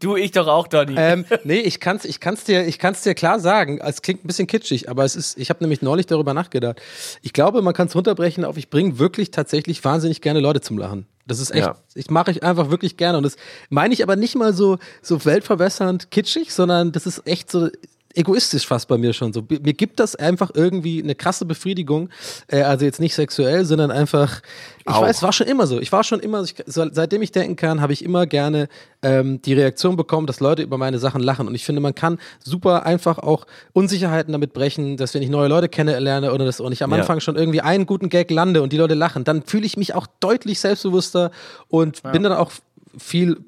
[SPEAKER 4] du, ich doch auch, Donny.
[SPEAKER 3] ähm, nee, ich kann's, ich kann's dir, ich kann's dir klar sagen. Es klingt ein bisschen kitschig, aber es ist, ich habe nämlich neulich darüber nachgedacht. Ich glaube, man kann es runterbrechen auf, ich bringe wirklich tatsächlich wahnsinnig gerne Leute zum Lachen. Das ist echt,
[SPEAKER 1] Ja.
[SPEAKER 3] ich mache ich einfach wirklich gerne. Und das meine ich aber nicht mal so, so weltverbessernd kitschig, sondern das ist echt so egoistisch fast bei mir schon so. Mir gibt das einfach irgendwie eine krasse Befriedigung. Äh, also jetzt nicht sexuell, sondern einfach, ich
[SPEAKER 1] Auch.
[SPEAKER 3] weiß, es war schon immer so. Ich war schon immer, ich, seitdem ich denken kann, habe ich immer gerne ähm, die Reaktion bekommen, dass Leute über meine Sachen lachen. Und ich finde, man kann super einfach auch Unsicherheiten damit brechen, dass wenn ich neue Leute kennenlerne oder dass und ich am
[SPEAKER 1] Ja.
[SPEAKER 3] Anfang schon irgendwie einen guten Gag lande und die Leute lachen, dann fühle ich mich auch deutlich selbstbewusster und bin dann auch viel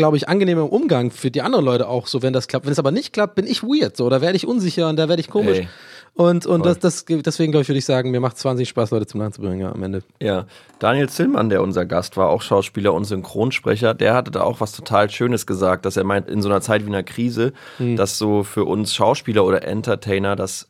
[SPEAKER 3] glaube ich, angenehmer im Umgang für die anderen Leute auch so, wenn das klappt. Wenn es aber nicht klappt, bin ich weird, so, da werde ich unsicher und da werde ich komisch.
[SPEAKER 1] Ey.
[SPEAKER 3] Und, und
[SPEAKER 1] Voll.
[SPEAKER 3] das, das, deswegen, glaube ich, würde ich sagen, mir macht es wahnsinnig Spaß, Leute zum Lachen zu bringen, ja, am Ende.
[SPEAKER 1] Ja, Daniel Zillmann, der unser Gast war, auch Schauspieler und Synchronsprecher, der hatte da auch was total Schönes gesagt, dass er meint, in so einer Zeit wie einer Krise,
[SPEAKER 3] Hm.
[SPEAKER 1] dass so für uns Schauspieler oder Entertainer, das,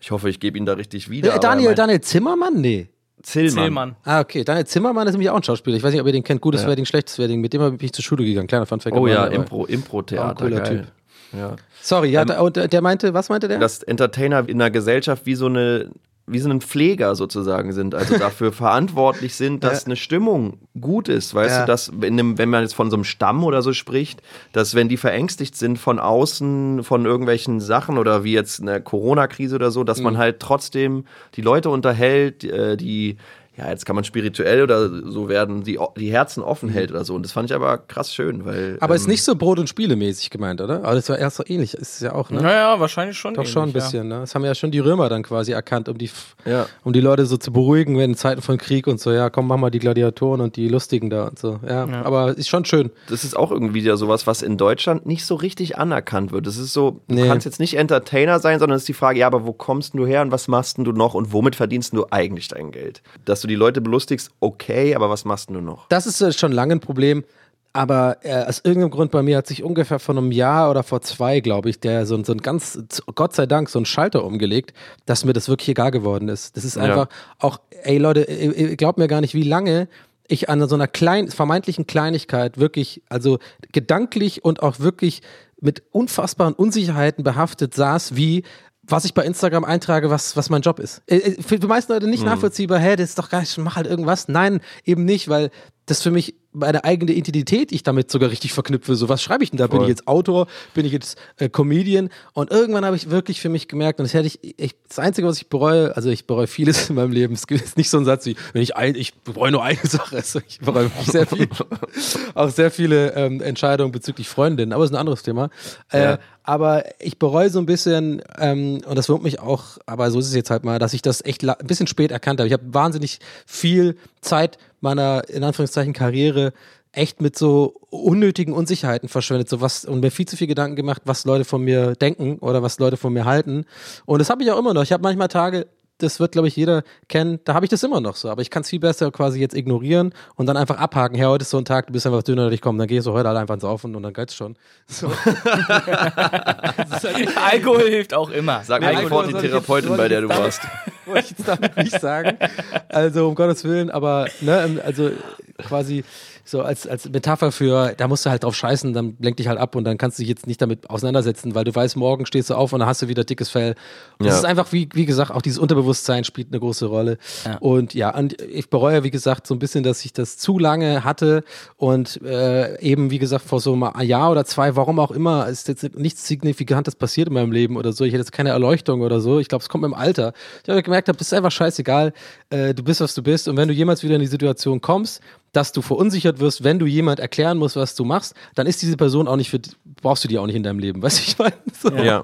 [SPEAKER 1] ich hoffe, ich gebe ihn da richtig wieder.
[SPEAKER 3] Äh, Daniel,
[SPEAKER 1] meint-
[SPEAKER 3] Daniel Zimmermann? Nee.
[SPEAKER 1] Zillmann.
[SPEAKER 4] Zillmann.
[SPEAKER 3] Ah, okay. Daniel Zimmermann ist nämlich auch ein Schauspieler. Ich weiß nicht, ob ihr den kennt. Gutes
[SPEAKER 1] Ja.
[SPEAKER 3] Wedding, schlechtes Wedding. Mit dem bin ich zur Schule gegangen. Kleiner Funfact.
[SPEAKER 1] Oh ja, Impro, Impro-Theater,
[SPEAKER 3] cooler
[SPEAKER 1] geil.
[SPEAKER 3] Typ.
[SPEAKER 1] Ja.
[SPEAKER 3] Sorry, ja, da- und äh, der meinte, was meinte der?
[SPEAKER 1] Dass Entertainer in einer Gesellschaft wie so eine wie so ein Pfleger sozusagen sind, also dafür [LAUGHS] verantwortlich sind, dass
[SPEAKER 3] Ja.
[SPEAKER 1] eine Stimmung gut ist, weißt
[SPEAKER 3] Ja.
[SPEAKER 1] du, dass in einem, wenn man jetzt von so einem Stamm oder so spricht, dass wenn die verängstigt sind von außen, von irgendwelchen Sachen oder wie jetzt eine Corona-Krise oder so, dass
[SPEAKER 3] Mhm.
[SPEAKER 1] man halt trotzdem die Leute unterhält, äh, die ja, jetzt kann man spirituell oder so werden, die, die Herzen offen hält oder so. Und das fand ich aber krass schön, weil.
[SPEAKER 3] Mhm. aber ist
[SPEAKER 1] ähm,
[SPEAKER 3] nicht so Brot- und Spielemäßig gemeint, oder? Aber das war erst so ähnlich, ist es ja auch, ne?
[SPEAKER 4] Naja, wahrscheinlich schon.
[SPEAKER 3] Doch schon ein
[SPEAKER 4] ähnlich,
[SPEAKER 3] bisschen, ne? Das haben ja schon die Römer dann quasi erkannt, um die,
[SPEAKER 1] Ja.
[SPEAKER 3] um die Leute so zu beruhigen, wenn in Zeiten von Krieg und so, ja, komm, mach mal die Gladiatoren und die Lustigen da und so. Ja,
[SPEAKER 4] Ja.
[SPEAKER 3] aber ist schon schön.
[SPEAKER 1] das ist auch irgendwie wieder sowas, was in Deutschland nicht so richtig anerkannt wird. Das ist so, du
[SPEAKER 3] Nee.
[SPEAKER 1] kannst jetzt nicht Entertainer sein, sondern es ist die Frage, ja, aber wo kommst du her und was machst denn du noch und womit verdienst du eigentlich dein Geld? Dass du die Leute belustigst, okay, aber was machst du noch?
[SPEAKER 3] Das ist äh, schon lange ein Problem. Aber äh, aus irgendeinem Grund bei mir hat sich ungefähr vor einem Jahr oder vor zwei, glaube ich, der so, ein- so ein ganz, Gott sei Dank, so ein Schalter umgelegt, dass mir das wirklich egal geworden ist. Das ist
[SPEAKER 1] Ja.
[SPEAKER 3] einfach auch, ey Leute, ihr, ihr glaubt mir gar nicht, wie lange ich an so einer kleinen, vermeintlichen Kleinigkeit wirklich, also gedanklich und auch wirklich mit unfassbaren Unsicherheiten behaftet saß, wie was ich bei Instagram eintrage, was, was mein Job ist. Äh, äh, Für die meisten Leute nicht nachvollziehbar, hä, das ist doch gar nicht, mach halt irgendwas. Nein, eben nicht, weil das für mich meine eigene Identität ich damit sogar richtig verknüpfe. So, was schreibe ich denn da? Bin
[SPEAKER 1] Voll.
[SPEAKER 3] ich jetzt Autor? Bin ich jetzt äh, Comedian? Und irgendwann habe ich wirklich für mich gemerkt, und das hätte ich, ich, das Einzige, was ich bereue, also ich bereue vieles in meinem Leben. Es jetzt nicht so einen Satz wie, wenn ich ein, ich bereue nur eine Sache. Also ich bereue wirklich sehr viel, [LAUGHS] auch sehr viele ähm, Entscheidungen bezüglich Freundinnen, aber ist ein anderes Thema. Äh,
[SPEAKER 1] Ja.
[SPEAKER 3] aber ich bereue so ein bisschen, ähm, und das wurmt mich auch, aber so ist es jetzt halt mal, dass ich das echt ein bisschen spät erkannt habe. Ich habe wahnsinnig viel Zeit meiner, in Anführungszeichen, Karriere echt mit so unnötigen Unsicherheiten verschwendet, so was und mir viel zu viel Gedanken gemacht, was Leute von mir denken oder was Leute von mir halten. Und das habe ich auch immer noch. Ich habe manchmal Tage, das wird, glaube ich, jeder kennen, da habe ich das immer noch so. Aber ich kann es viel besser quasi jetzt ignorieren und dann einfach abhaken. Hey, heute ist so ein Tag, du bist einfach dünner, ich komme, dann gehst du heute halt einfach ins Saufen und dann geht's schon. So. [LAUGHS] [LAUGHS]
[SPEAKER 4] Alkohol hilft auch immer.
[SPEAKER 1] Sag mir
[SPEAKER 3] Alkohol
[SPEAKER 1] sofort die
[SPEAKER 3] jetzt-
[SPEAKER 1] Therapeutin,
[SPEAKER 3] soll
[SPEAKER 1] bei der du
[SPEAKER 3] jetzt
[SPEAKER 1] warst.
[SPEAKER 3] wollte ich jetzt damit nicht sagen. Also um Gottes Willen, aber ne, also quasi so als, als Metapher für, da musst du halt drauf scheißen, dann lenk dich halt ab und dann kannst du dich jetzt nicht damit auseinandersetzen, weil du weißt, morgen stehst du auf und dann hast du wieder dickes Fell. Und Das
[SPEAKER 1] Ja.
[SPEAKER 3] ist einfach, wie, wie gesagt, auch dieses Unterbewusstsein spielt eine große Rolle.
[SPEAKER 4] Ja.
[SPEAKER 3] Und ja, und ich bereue, wie gesagt, so ein bisschen, dass ich das zu lange hatte und äh, eben, wie gesagt, vor so einem Jahr oder zwei, warum auch immer, ist jetzt nichts Signifikantes passiert in meinem Leben oder so. Ich hätte jetzt keine Erleuchtung oder so. Ich glaube, es kommt mit dem Alter. Ich habe gemerkt, das ist einfach scheißegal. Äh, du bist, was du bist. Und wenn du jemals wieder in die Situation kommst, dass du verunsichert wirst, wenn du jemand erklären musst, was du machst, dann ist diese Person auch nicht für, brauchst du die auch nicht in deinem Leben. [LAUGHS] Weißt du, ich meine? So.
[SPEAKER 1] Ja.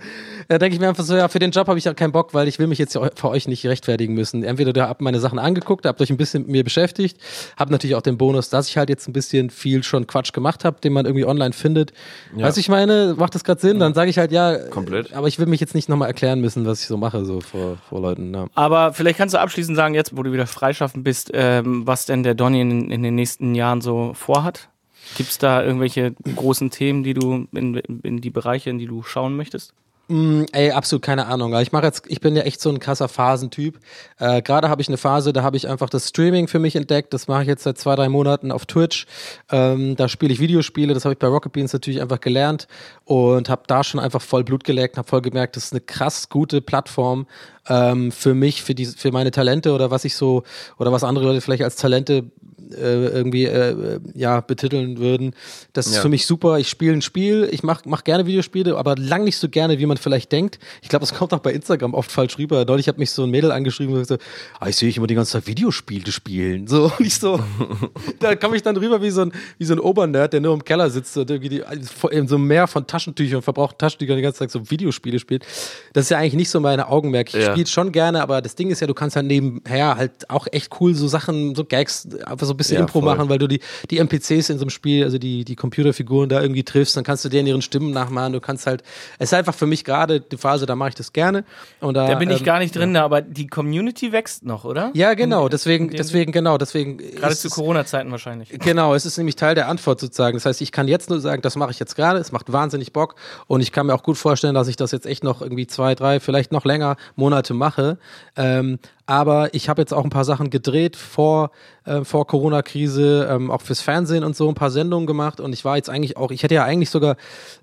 [SPEAKER 3] Da denke ich mir einfach so, ja, für den Job habe ich ja keinen Bock, weil ich will mich jetzt ja vor euch nicht rechtfertigen müssen. Entweder ihr habt meine Sachen angeguckt, habt euch ein bisschen mit mir beschäftigt, habt natürlich auch den Bonus, dass ich halt jetzt ein bisschen viel schon Quatsch gemacht habe, den man irgendwie online findet. Weißt du, ich meine, macht das gerade Sinn? Dann sage ich halt, ja,
[SPEAKER 1] Komplett.
[SPEAKER 3] aber ich will mich jetzt nicht nochmal erklären müssen, was ich so mache, so vor, vor Leuten. Ja.
[SPEAKER 4] Aber vielleicht kannst du abschließend sagen, jetzt, wo du wieder freischaffen bist, ähm, was denn der Donny in, in den nächsten Jahren so vorhat? Gibt es da irgendwelche großen Themen, die du in, in die Bereiche, in die du schauen möchtest?
[SPEAKER 3] Mm, ey, absolut keine Ahnung. Aber Ich mache jetzt, ich bin ja echt so ein krasser Phasentyp. Äh, Gerade habe ich eine Phase, da habe ich einfach das Streaming für mich entdeckt. Das mache ich jetzt seit zwei, drei Monaten auf Twitch. Ähm, da spiele ich Videospiele. Das habe ich bei Rocket Beans natürlich einfach gelernt und habe da schon einfach voll Blut geleckt, habe voll gemerkt, das ist eine krass gute Plattform ähm, für mich, für die, für meine Talente oder was ich so oder was andere Leute vielleicht als Talente äh, irgendwie äh, ja betiteln würden. Das ist
[SPEAKER 1] Ja.
[SPEAKER 3] für mich super. Ich spiele ein Spiel, ich mache mach gerne Videospiele, aber lang nicht so gerne, wie man vielleicht denkt. Ich glaube, das kommt auch bei Instagram oft falsch rüber. Neulich hat mich so ein Mädel angeschrieben und gesagt, ah, ich sehe dich immer die ganze Zeit Videospiele spielen. So, [LAUGHS] und ich so, [LAUGHS] da komme ich dann rüber wie so ein, wie so ein Obernerd, der nur im Keller sitzt und irgendwie die, in so einem Meer von Taschentüchern, verbrauchten Taschentüchern die ganze Zeit so Videospiele spielt. Das ist ja eigentlich nicht so meine Augenmerk. Ich
[SPEAKER 1] Ja.
[SPEAKER 3] Spiele schon gerne, aber das Ding ist ja, du kannst halt nebenher halt auch echt cool so Sachen, so Gags, einfach so ein bisschen
[SPEAKER 1] Ja,
[SPEAKER 3] Impro
[SPEAKER 1] voll.
[SPEAKER 3] machen, weil du die, die NPCs in so einem Spiel, also die, die Computerfiguren da irgendwie triffst, dann kannst du denen ihren Stimmen nachmachen. Du kannst halt, es ist einfach für mich gerade die Phase, da mache ich das gerne. Und da,
[SPEAKER 4] Da bin ich
[SPEAKER 3] ähm,
[SPEAKER 4] gar nicht drin, aber die Community wächst noch, oder?
[SPEAKER 3] Ja, genau, deswegen, deswegen, genau, deswegen.
[SPEAKER 4] Gerade zu Corona-Zeiten wahrscheinlich.
[SPEAKER 3] Genau, es ist nämlich Teil der Antwort sozusagen. Das heißt, ich kann jetzt nur sagen, das mache ich jetzt gerade, es macht wahnsinnig Bock und ich kann mir auch gut vorstellen, dass ich das jetzt echt noch irgendwie zwei, drei, vielleicht noch länger Monate mache. Ähm, Aber ich habe jetzt auch ein paar Sachen gedreht vor, äh, vor Corona-Krise, ähm, auch fürs Fernsehen und so ein paar Sendungen gemacht. Und ich war jetzt eigentlich auch, ich hätte ja eigentlich sogar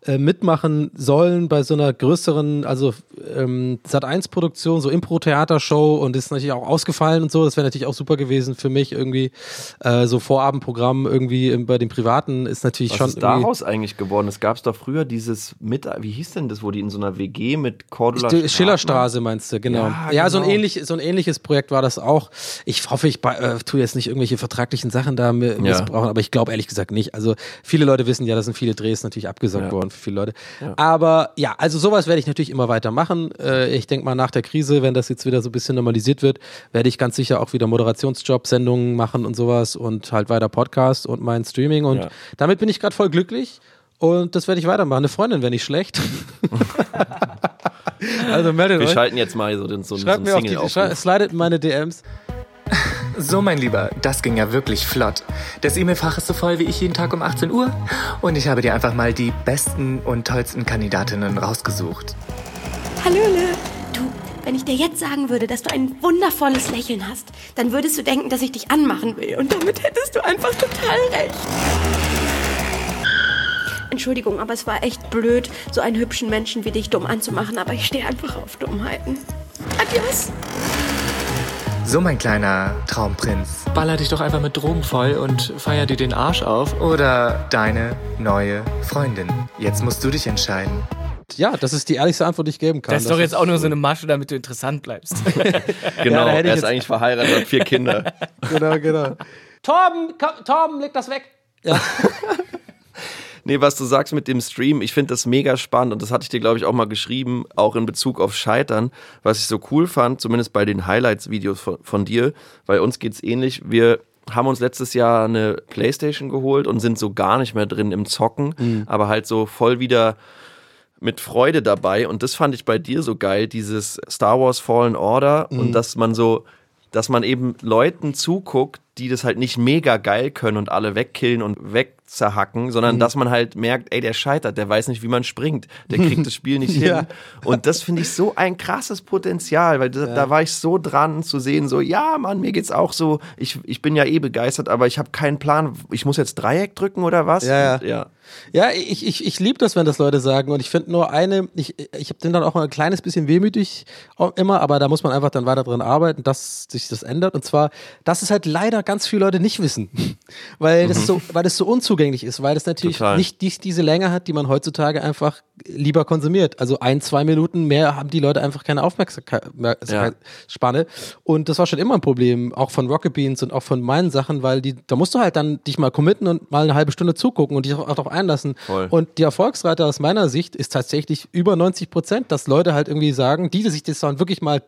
[SPEAKER 3] äh, mitmachen sollen bei so einer größeren, also ähm, Sat1-Produktion, so Impro-Theatershow und ist natürlich auch ausgefallen und so. Das wäre natürlich auch super gewesen für mich irgendwie. Äh, so Vorabendprogramm irgendwie bei den Privaten ist natürlich
[SPEAKER 1] Was
[SPEAKER 3] schon.
[SPEAKER 1] ist
[SPEAKER 3] irgendwie-
[SPEAKER 1] daraus eigentlich geworden? Es gab doch früher dieses mit, wie hieß denn das, wo die in so einer WG mit Cordula
[SPEAKER 3] Schillerstraße meinst du, genau.
[SPEAKER 1] Ja,
[SPEAKER 3] Ja, so, ein
[SPEAKER 1] genau.
[SPEAKER 3] ähnlich, so ein ähnliches Projekt war das auch. Ich hoffe, ich äh, tue jetzt nicht irgendwelche vertraglichen Sachen da mi- missbrauchen, aber ich glaube ehrlich gesagt nicht. Also viele Leute wissen ja, da sind viele Drehs natürlich abgesagt
[SPEAKER 1] Ja.
[SPEAKER 3] worden für viele Leute. Aber ja, also sowas werde ich natürlich immer weitermachen. Äh, ich denke mal nach der Krise, wenn das jetzt wieder so ein bisschen normalisiert wird, werde ich ganz sicher auch wieder Moderationsjob, Sendungen machen und sowas und halt weiter Podcast und mein Streaming und
[SPEAKER 1] Ja.
[SPEAKER 3] damit bin ich gerade voll glücklich. Und das werde ich weitermachen. Eine Freundin wäre nicht schlecht. [LAUGHS] [LAUGHS] [LAUGHS] also meldet
[SPEAKER 1] Wir
[SPEAKER 3] euch.
[SPEAKER 1] schalten jetzt mal so, den, so, so
[SPEAKER 3] Schreibt
[SPEAKER 1] einen
[SPEAKER 3] mir auf die,
[SPEAKER 1] Single
[SPEAKER 3] slidet in meine DMs.
[SPEAKER 7] So, mein Lieber, das ging ja wirklich flott. Das E-Mail-Fach ist so voll wie ich jeden Tag um 18 Uhr. Und ich habe dir einfach mal die besten und tollsten Kandidatinnen rausgesucht.
[SPEAKER 6] Hallöle. Du, wenn ich dir jetzt sagen würde, dass du ein wundervolles Lächeln hast, dann würdest du denken, dass ich dich anmachen will. Und damit hättest du einfach total recht. Entschuldigung, aber es war echt blöd, so einen hübschen Menschen wie dich dumm anzumachen, aber ich stehe einfach auf Dummheiten. Adios.
[SPEAKER 7] So, mein kleiner Traumprinz. Baller dich doch einfach mit Drogen voll und feier dir den Arsch auf. Oder deine neue Freundin. Jetzt musst du dich entscheiden.
[SPEAKER 3] Ja, das ist die ehrlichste Antwort, die ich geben kann.
[SPEAKER 4] Das ist doch jetzt auch nur so eine Masche, damit du interessant bleibst. [LAUGHS]
[SPEAKER 1] Genau,
[SPEAKER 3] ich
[SPEAKER 1] er ist
[SPEAKER 3] jetzt-
[SPEAKER 1] eigentlich verheiratet, hat vier Kinder. [LAUGHS]
[SPEAKER 3] Genau, genau. Torben, komm, Torben, leg das weg. Ja. [LAUGHS]
[SPEAKER 1] Nee, was du sagst mit dem Stream, ich finde das mega spannend und das hatte ich dir, glaube ich, auch mal geschrieben, auch in Bezug auf Scheitern, was ich so cool fand, zumindest bei den Highlights-Videos von, von dir, bei uns geht's ähnlich. Wir haben uns letztes Jahr eine Playstation geholt und sind so gar nicht mehr drin im Zocken, aber halt so voll wieder mit Freude dabei und das fand ich bei dir so geil, dieses Star Wars Fallen Order und dass man so, dass man eben Leuten zuguckt, die das halt nicht mega geil können und alle wegkillen und wegzerhacken, sondern dass man halt merkt, ey, der scheitert, der weiß nicht, wie man springt, der kriegt das Spiel nicht [LAUGHS] hin.
[SPEAKER 3] Ja.
[SPEAKER 1] Und das finde ich so ein krasses Potenzial, weil da, da war ich so dran zu sehen, so, ja, Mann, mir geht's auch so, ich, ich bin ja eh begeistert, aber ich habe keinen Plan, ich muss jetzt Dreieck drücken oder was?
[SPEAKER 3] Ja, ja.
[SPEAKER 1] Ja.
[SPEAKER 3] Ja, ich, ich, ich liebe das, wenn das Leute sagen. Und ich finde nur eine, ich, ich habe den dann auch ein kleines bisschen wehmütig immer, aber da muss man einfach dann weiter dran arbeiten, dass sich das ändert. Und zwar, dass es halt leider ganz viele Leute nicht wissen. [LAUGHS] weil das so, weil das so unzugänglich ist, weil das natürlich
[SPEAKER 1] Total.
[SPEAKER 3] nicht die, diese Länge hat, die man heutzutage einfach lieber konsumiert. Also ein, zwei Minuten mehr haben die Leute einfach keine Aufmerksamkeitsspanne. Und das war schon immer ein Problem, auch von Rocket Beans und auch von meinen Sachen, weil die, da musst du halt dann dich mal committen und mal eine halbe Stunde zugucken und dich auch darauf einlassen.
[SPEAKER 1] Voll.
[SPEAKER 3] Und die Erfolgsrate aus meiner Sicht ist tatsächlich über 90 Prozent, dass Leute halt irgendwie sagen, die, die sich das dann wirklich mal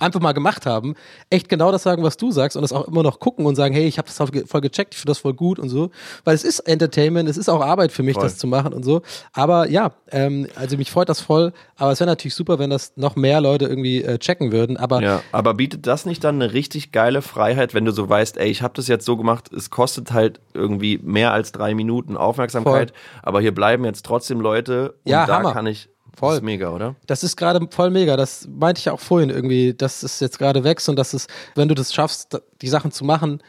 [SPEAKER 3] einfach mal gemacht haben, echt genau das sagen, was du sagst und das auch immer noch gucken und sagen, hey, ich habe das voll ge- voll gecheckt, ich finde das voll gut und so, weil es ist Entertainment, es ist auch Arbeit für mich,
[SPEAKER 1] Voll.
[SPEAKER 3] das zu machen und so. Aber ja, ähm, also mich freut das voll, aber es wäre natürlich super, wenn das noch mehr Leute irgendwie äh, checken würden. Aber
[SPEAKER 1] Ja, aber bietet das nicht dann eine richtig geile Freiheit, wenn du so weißt, ey, ich habe das jetzt so gemacht, es kostet halt irgendwie mehr als drei Minuten Aufmerksamkeit, aber hier bleiben jetzt trotzdem Leute und
[SPEAKER 3] Ja,
[SPEAKER 1] da
[SPEAKER 3] Hammer.
[SPEAKER 1] kann ich.
[SPEAKER 3] Voll.
[SPEAKER 1] Das ist mega, oder?
[SPEAKER 3] Das ist gerade voll mega. Das meinte ich auch vorhin irgendwie, dass es jetzt gerade wächst und dass es, wenn du das schaffst, die Sachen zu machen,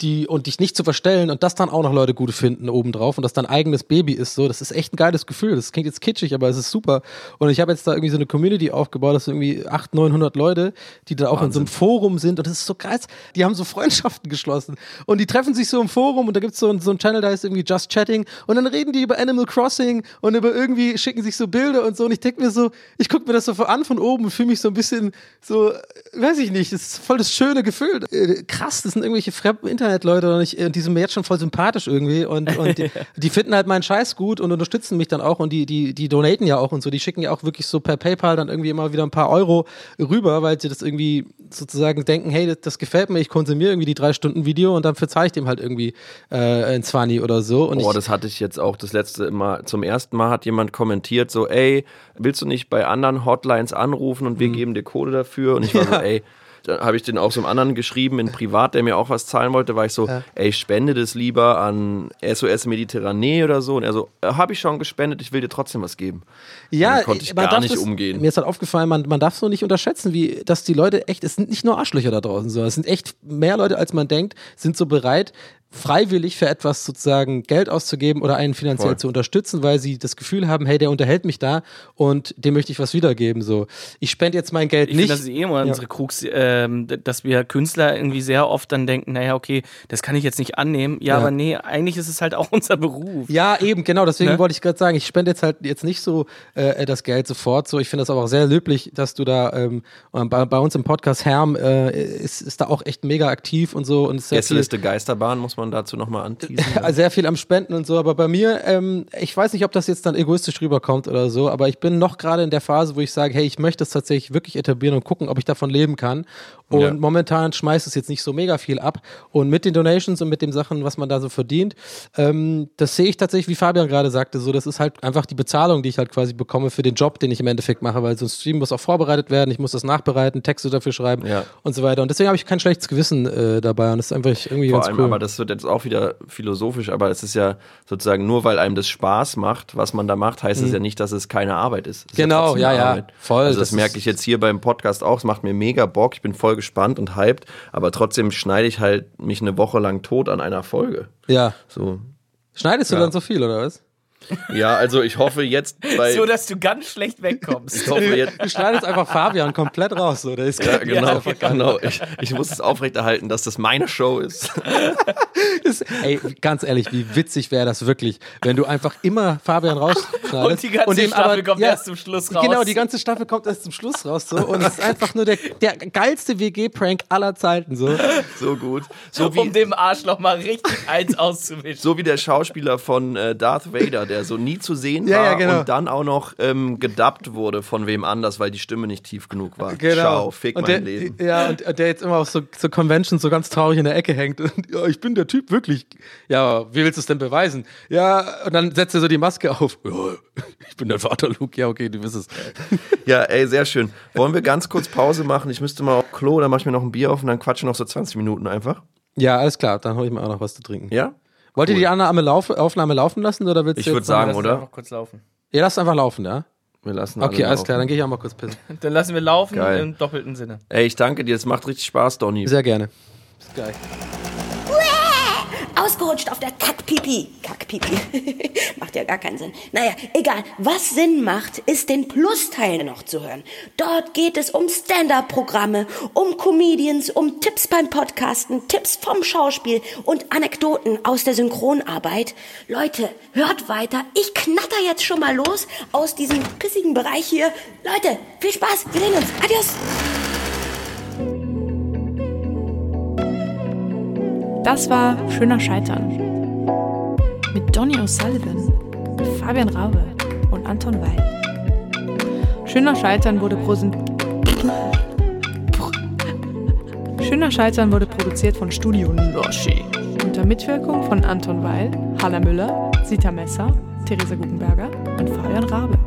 [SPEAKER 3] die und dich nicht zu verstellen und das dann auch noch Leute gut finden obendrauf und das dein eigenes Baby ist, so, das ist echt ein geiles Gefühl. Das klingt jetzt kitschig, aber es ist super. Und ich habe jetzt da irgendwie so eine Community aufgebaut, das sind irgendwie 800, 900 Leute, die da auch in so einem Forum sind und das ist so krass. Die haben so Freundschaften geschlossen und die treffen sich so im Forum und da gibt es so, ein- so ein Channel, da ist irgendwie Just Chatting und dann reden die über Animal Crossing und über irgendwie schicken sich so Bilder und so und ich denke mir so, ich gucke mir das so an von oben und fühle mich so ein bisschen so, weiß ich nicht, das ist voll das schöne Gefühl. Äh, Krass, das sind irgendwelche fremden Internetleute und, ich, und die sind mir jetzt schon voll sympathisch irgendwie und, [LAUGHS] und die, die finden halt meinen Scheiß gut und unterstützen mich dann auch und die, die, die donaten ja auch und so, die schicken ja auch wirklich so per PayPal dann irgendwie immer wieder ein paar Euro rüber, weil sie das irgendwie sozusagen denken, hey, das, das gefällt mir, ich konsumiere irgendwie die drei Stunden Video und dann verzahle ich dem halt irgendwie äh, ein 20 oder so. Und
[SPEAKER 1] Boah, das hatte ich jetzt auch das letzte Mal. Zum ersten Mal hat jemand kommentiert, so, ey, willst du nicht bei anderen Hotlines anrufen und wir geben dir Kohle dafür? Und ich war so,
[SPEAKER 3] Ja.
[SPEAKER 1] ey, dann habe ich den auch so einem anderen geschrieben in Privat, der mir auch was zahlen wollte, war ich so,
[SPEAKER 3] Ja.
[SPEAKER 1] ey, ich spende das lieber an SOS Mediterranee oder so. Und er so, äh, habe ich schon gespendet, ich will dir trotzdem was geben.
[SPEAKER 3] Ja,
[SPEAKER 1] Damit konnte ich gar nicht
[SPEAKER 3] das,
[SPEAKER 1] umgehen.
[SPEAKER 3] Mir ist halt aufgefallen, man, man darf so nicht unterschätzen, wie, dass die Leute echt, es sind nicht nur Arschlöcher da draußen, sondern es sind echt mehr Leute, als man denkt, sind so bereit, freiwillig für etwas sozusagen Geld auszugeben oder einen finanziell
[SPEAKER 1] Voll.
[SPEAKER 3] zu unterstützen, weil sie das Gefühl haben, hey, der unterhält mich da und dem möchte ich was wiedergeben. So, ich spende jetzt mein Geld
[SPEAKER 4] Ich
[SPEAKER 3] nicht.
[SPEAKER 4] finde, das ist eh immer
[SPEAKER 3] Ja.
[SPEAKER 4] unsere Krux, d- dass wir Künstler irgendwie sehr oft dann denken, naja, okay, das kann ich jetzt nicht annehmen. Ja,
[SPEAKER 3] Ja.
[SPEAKER 4] aber nee, eigentlich ist es halt auch [LAUGHS] unser Beruf.
[SPEAKER 3] Ja, eben, genau. Deswegen
[SPEAKER 4] Ne?
[SPEAKER 3] wollte ich gerade sagen, ich spende jetzt halt jetzt nicht so äh, das Geld sofort. So, ich finde das aber auch sehr löblich, dass du da ähm, bei, bei uns im Podcast Herm äh, ist, ist da auch echt mega aktiv und so und ist sehr
[SPEAKER 1] Gästeliste Geisterbahn muss man dazu nochmal anteasen. [LAUGHS]
[SPEAKER 3] sehr viel am Spenden und so. Aber bei mir, ähm, ich weiß nicht, ob das jetzt dann egoistisch rüberkommt oder so, aber ich bin noch gerade in der Phase, wo ich sage, hey, ich möchte es tatsächlich wirklich etablieren und gucken, ob ich davon leben kann. Und
[SPEAKER 1] Ja.
[SPEAKER 3] momentan schmeißt es jetzt nicht so mega viel ab. Und mit den Donations und mit den Sachen, was man da so verdient, ähm, das sehe ich tatsächlich, wie Fabian gerade sagte, so, das ist halt einfach die Bezahlung, die ich halt quasi bekomme für den Job, den ich im Endeffekt mache, weil so ein Stream muss auch vorbereitet werden, ich muss das nachbereiten, Texte dafür schreiben
[SPEAKER 1] Ja.
[SPEAKER 3] und so weiter. Und deswegen habe ich kein schlechtes Gewissen äh, dabei und das ist einfach irgendwie
[SPEAKER 1] Vor
[SPEAKER 3] ganz
[SPEAKER 1] allem,
[SPEAKER 3] cool.
[SPEAKER 1] aber das wird jetzt auch wieder philosophisch, aber es ist ja sozusagen nur, weil einem das Spaß macht, was man da macht, heißt es ja nicht, dass es keine Arbeit ist. Es ist
[SPEAKER 3] Mhm. Genau,
[SPEAKER 1] trotzdem
[SPEAKER 3] ja, ja,
[SPEAKER 1] Arbeit.
[SPEAKER 3] voll,
[SPEAKER 1] Also das,
[SPEAKER 3] das
[SPEAKER 1] merke
[SPEAKER 3] ist-
[SPEAKER 1] ich jetzt hier beim Podcast auch. Es macht mir mega Bock. Ich bin voll gespannt und hyped, aber trotzdem schneide ich halt mich eine Woche lang tot an einer Folge.
[SPEAKER 3] ja.
[SPEAKER 1] So.
[SPEAKER 3] Schneidest du
[SPEAKER 1] Ja.
[SPEAKER 3] dann so viel, oder was?
[SPEAKER 1] Ja, also ich hoffe jetzt bei.
[SPEAKER 4] So, dass du ganz schlecht wegkommst.
[SPEAKER 1] ich hoffe jetzt.
[SPEAKER 3] Du schneidest einfach Fabian komplett raus, so. Der ist
[SPEAKER 1] Ja, genau, [LAUGHS] genau. Ich, ich muss es aufrechterhalten, dass das meine Show ist. [LAUGHS]
[SPEAKER 3] Das, ey, ganz ehrlich, wie witzig wäre das wirklich, wenn du einfach immer Fabian rausschneidest.
[SPEAKER 4] Und die ganze
[SPEAKER 3] ihm
[SPEAKER 4] Staffel kommt erst zum Schluss raus.
[SPEAKER 3] Genau, die ganze Staffel kommt erst zum Schluss raus, so. Und es ist einfach nur der, der geilste WG-Prank aller Zeiten, so.
[SPEAKER 1] So gut. So wie,
[SPEAKER 4] um dem Arschloch mal richtig eins auszuwischen.
[SPEAKER 1] So wie der Schauspieler von äh, Darth Vader, der so nie zu sehen
[SPEAKER 3] Ja,
[SPEAKER 1] war
[SPEAKER 3] ja, genau.
[SPEAKER 1] und dann auch noch ähm, gedubbt wurde von wem anders, weil die Stimme nicht tief genug war.
[SPEAKER 3] Genau.
[SPEAKER 1] Ciao, fick
[SPEAKER 3] und
[SPEAKER 1] mein
[SPEAKER 3] der,
[SPEAKER 1] Leben.
[SPEAKER 3] Ja, und der jetzt immer auf so, so Conventions so ganz traurig in der Ecke hängt. Und, ja, ich bin der Typ, wirklich. Ja, wie willst du es denn beweisen? Ja, und dann setzt er so die Maske auf. Ja, ich bin der Vater Luke. Ja, okay, du bist es.
[SPEAKER 1] Ja, ey, sehr schön. Wollen wir ganz kurz Pause machen? Ich müsste mal auf Klo, dann mach ich mir noch ein Bier auf und dann quatschen noch so 20 Minuten einfach.
[SPEAKER 3] Ja, alles klar, dann hole ich mir auch noch was zu trinken.
[SPEAKER 1] Ja?
[SPEAKER 3] Wollt ihr die Annahme lauf Aufnahme laufen lassen oder willst
[SPEAKER 1] Ich
[SPEAKER 3] du
[SPEAKER 1] würd
[SPEAKER 3] jetzt
[SPEAKER 1] sagen,
[SPEAKER 3] noch-
[SPEAKER 1] oder?
[SPEAKER 4] Einfach kurz laufen.
[SPEAKER 3] Ihr lasst einfach laufen, ja?
[SPEAKER 1] Wir lassen
[SPEAKER 3] Okay,
[SPEAKER 1] alle
[SPEAKER 3] alles klar, dann
[SPEAKER 1] laufen.
[SPEAKER 3] gehe ich auch mal kurz pissen. [LAUGHS]
[SPEAKER 4] Dann lassen wir laufen
[SPEAKER 1] Geil.
[SPEAKER 4] im doppelten Sinne.
[SPEAKER 1] Ey, ich danke dir, es macht richtig Spaß, Donny.
[SPEAKER 3] Sehr gerne. Ist geil.
[SPEAKER 6] Ausgerutscht auf der Kackpipi. Kackpipi. [LAUGHS] macht ja gar keinen Sinn. Naja, egal. Was Sinn macht, ist den Plusteil noch zu hören. Dort geht es um Stand-up-Programme, um Comedians, um Tipps beim Podcasten, Tipps vom Schauspiel und Anekdoten aus der Synchronarbeit. Leute, hört weiter. Ich knatter jetzt schon mal los aus diesem pissigen Bereich hier. Leute, viel Spaß. Wir sehen uns. Adios.
[SPEAKER 2] Das war Schöner Scheitern. Mit Donny O'Sullivan, Fabian Raube und Anton Weil. Schöner Scheitern wurde [LAUGHS] Schöner Scheitern wurde produziert von Studio Loshi. Unter Mitwirkung von Anton Weil, Halla Müller, Sita Messer, Theresa Gutenberger und Fabian Rabe.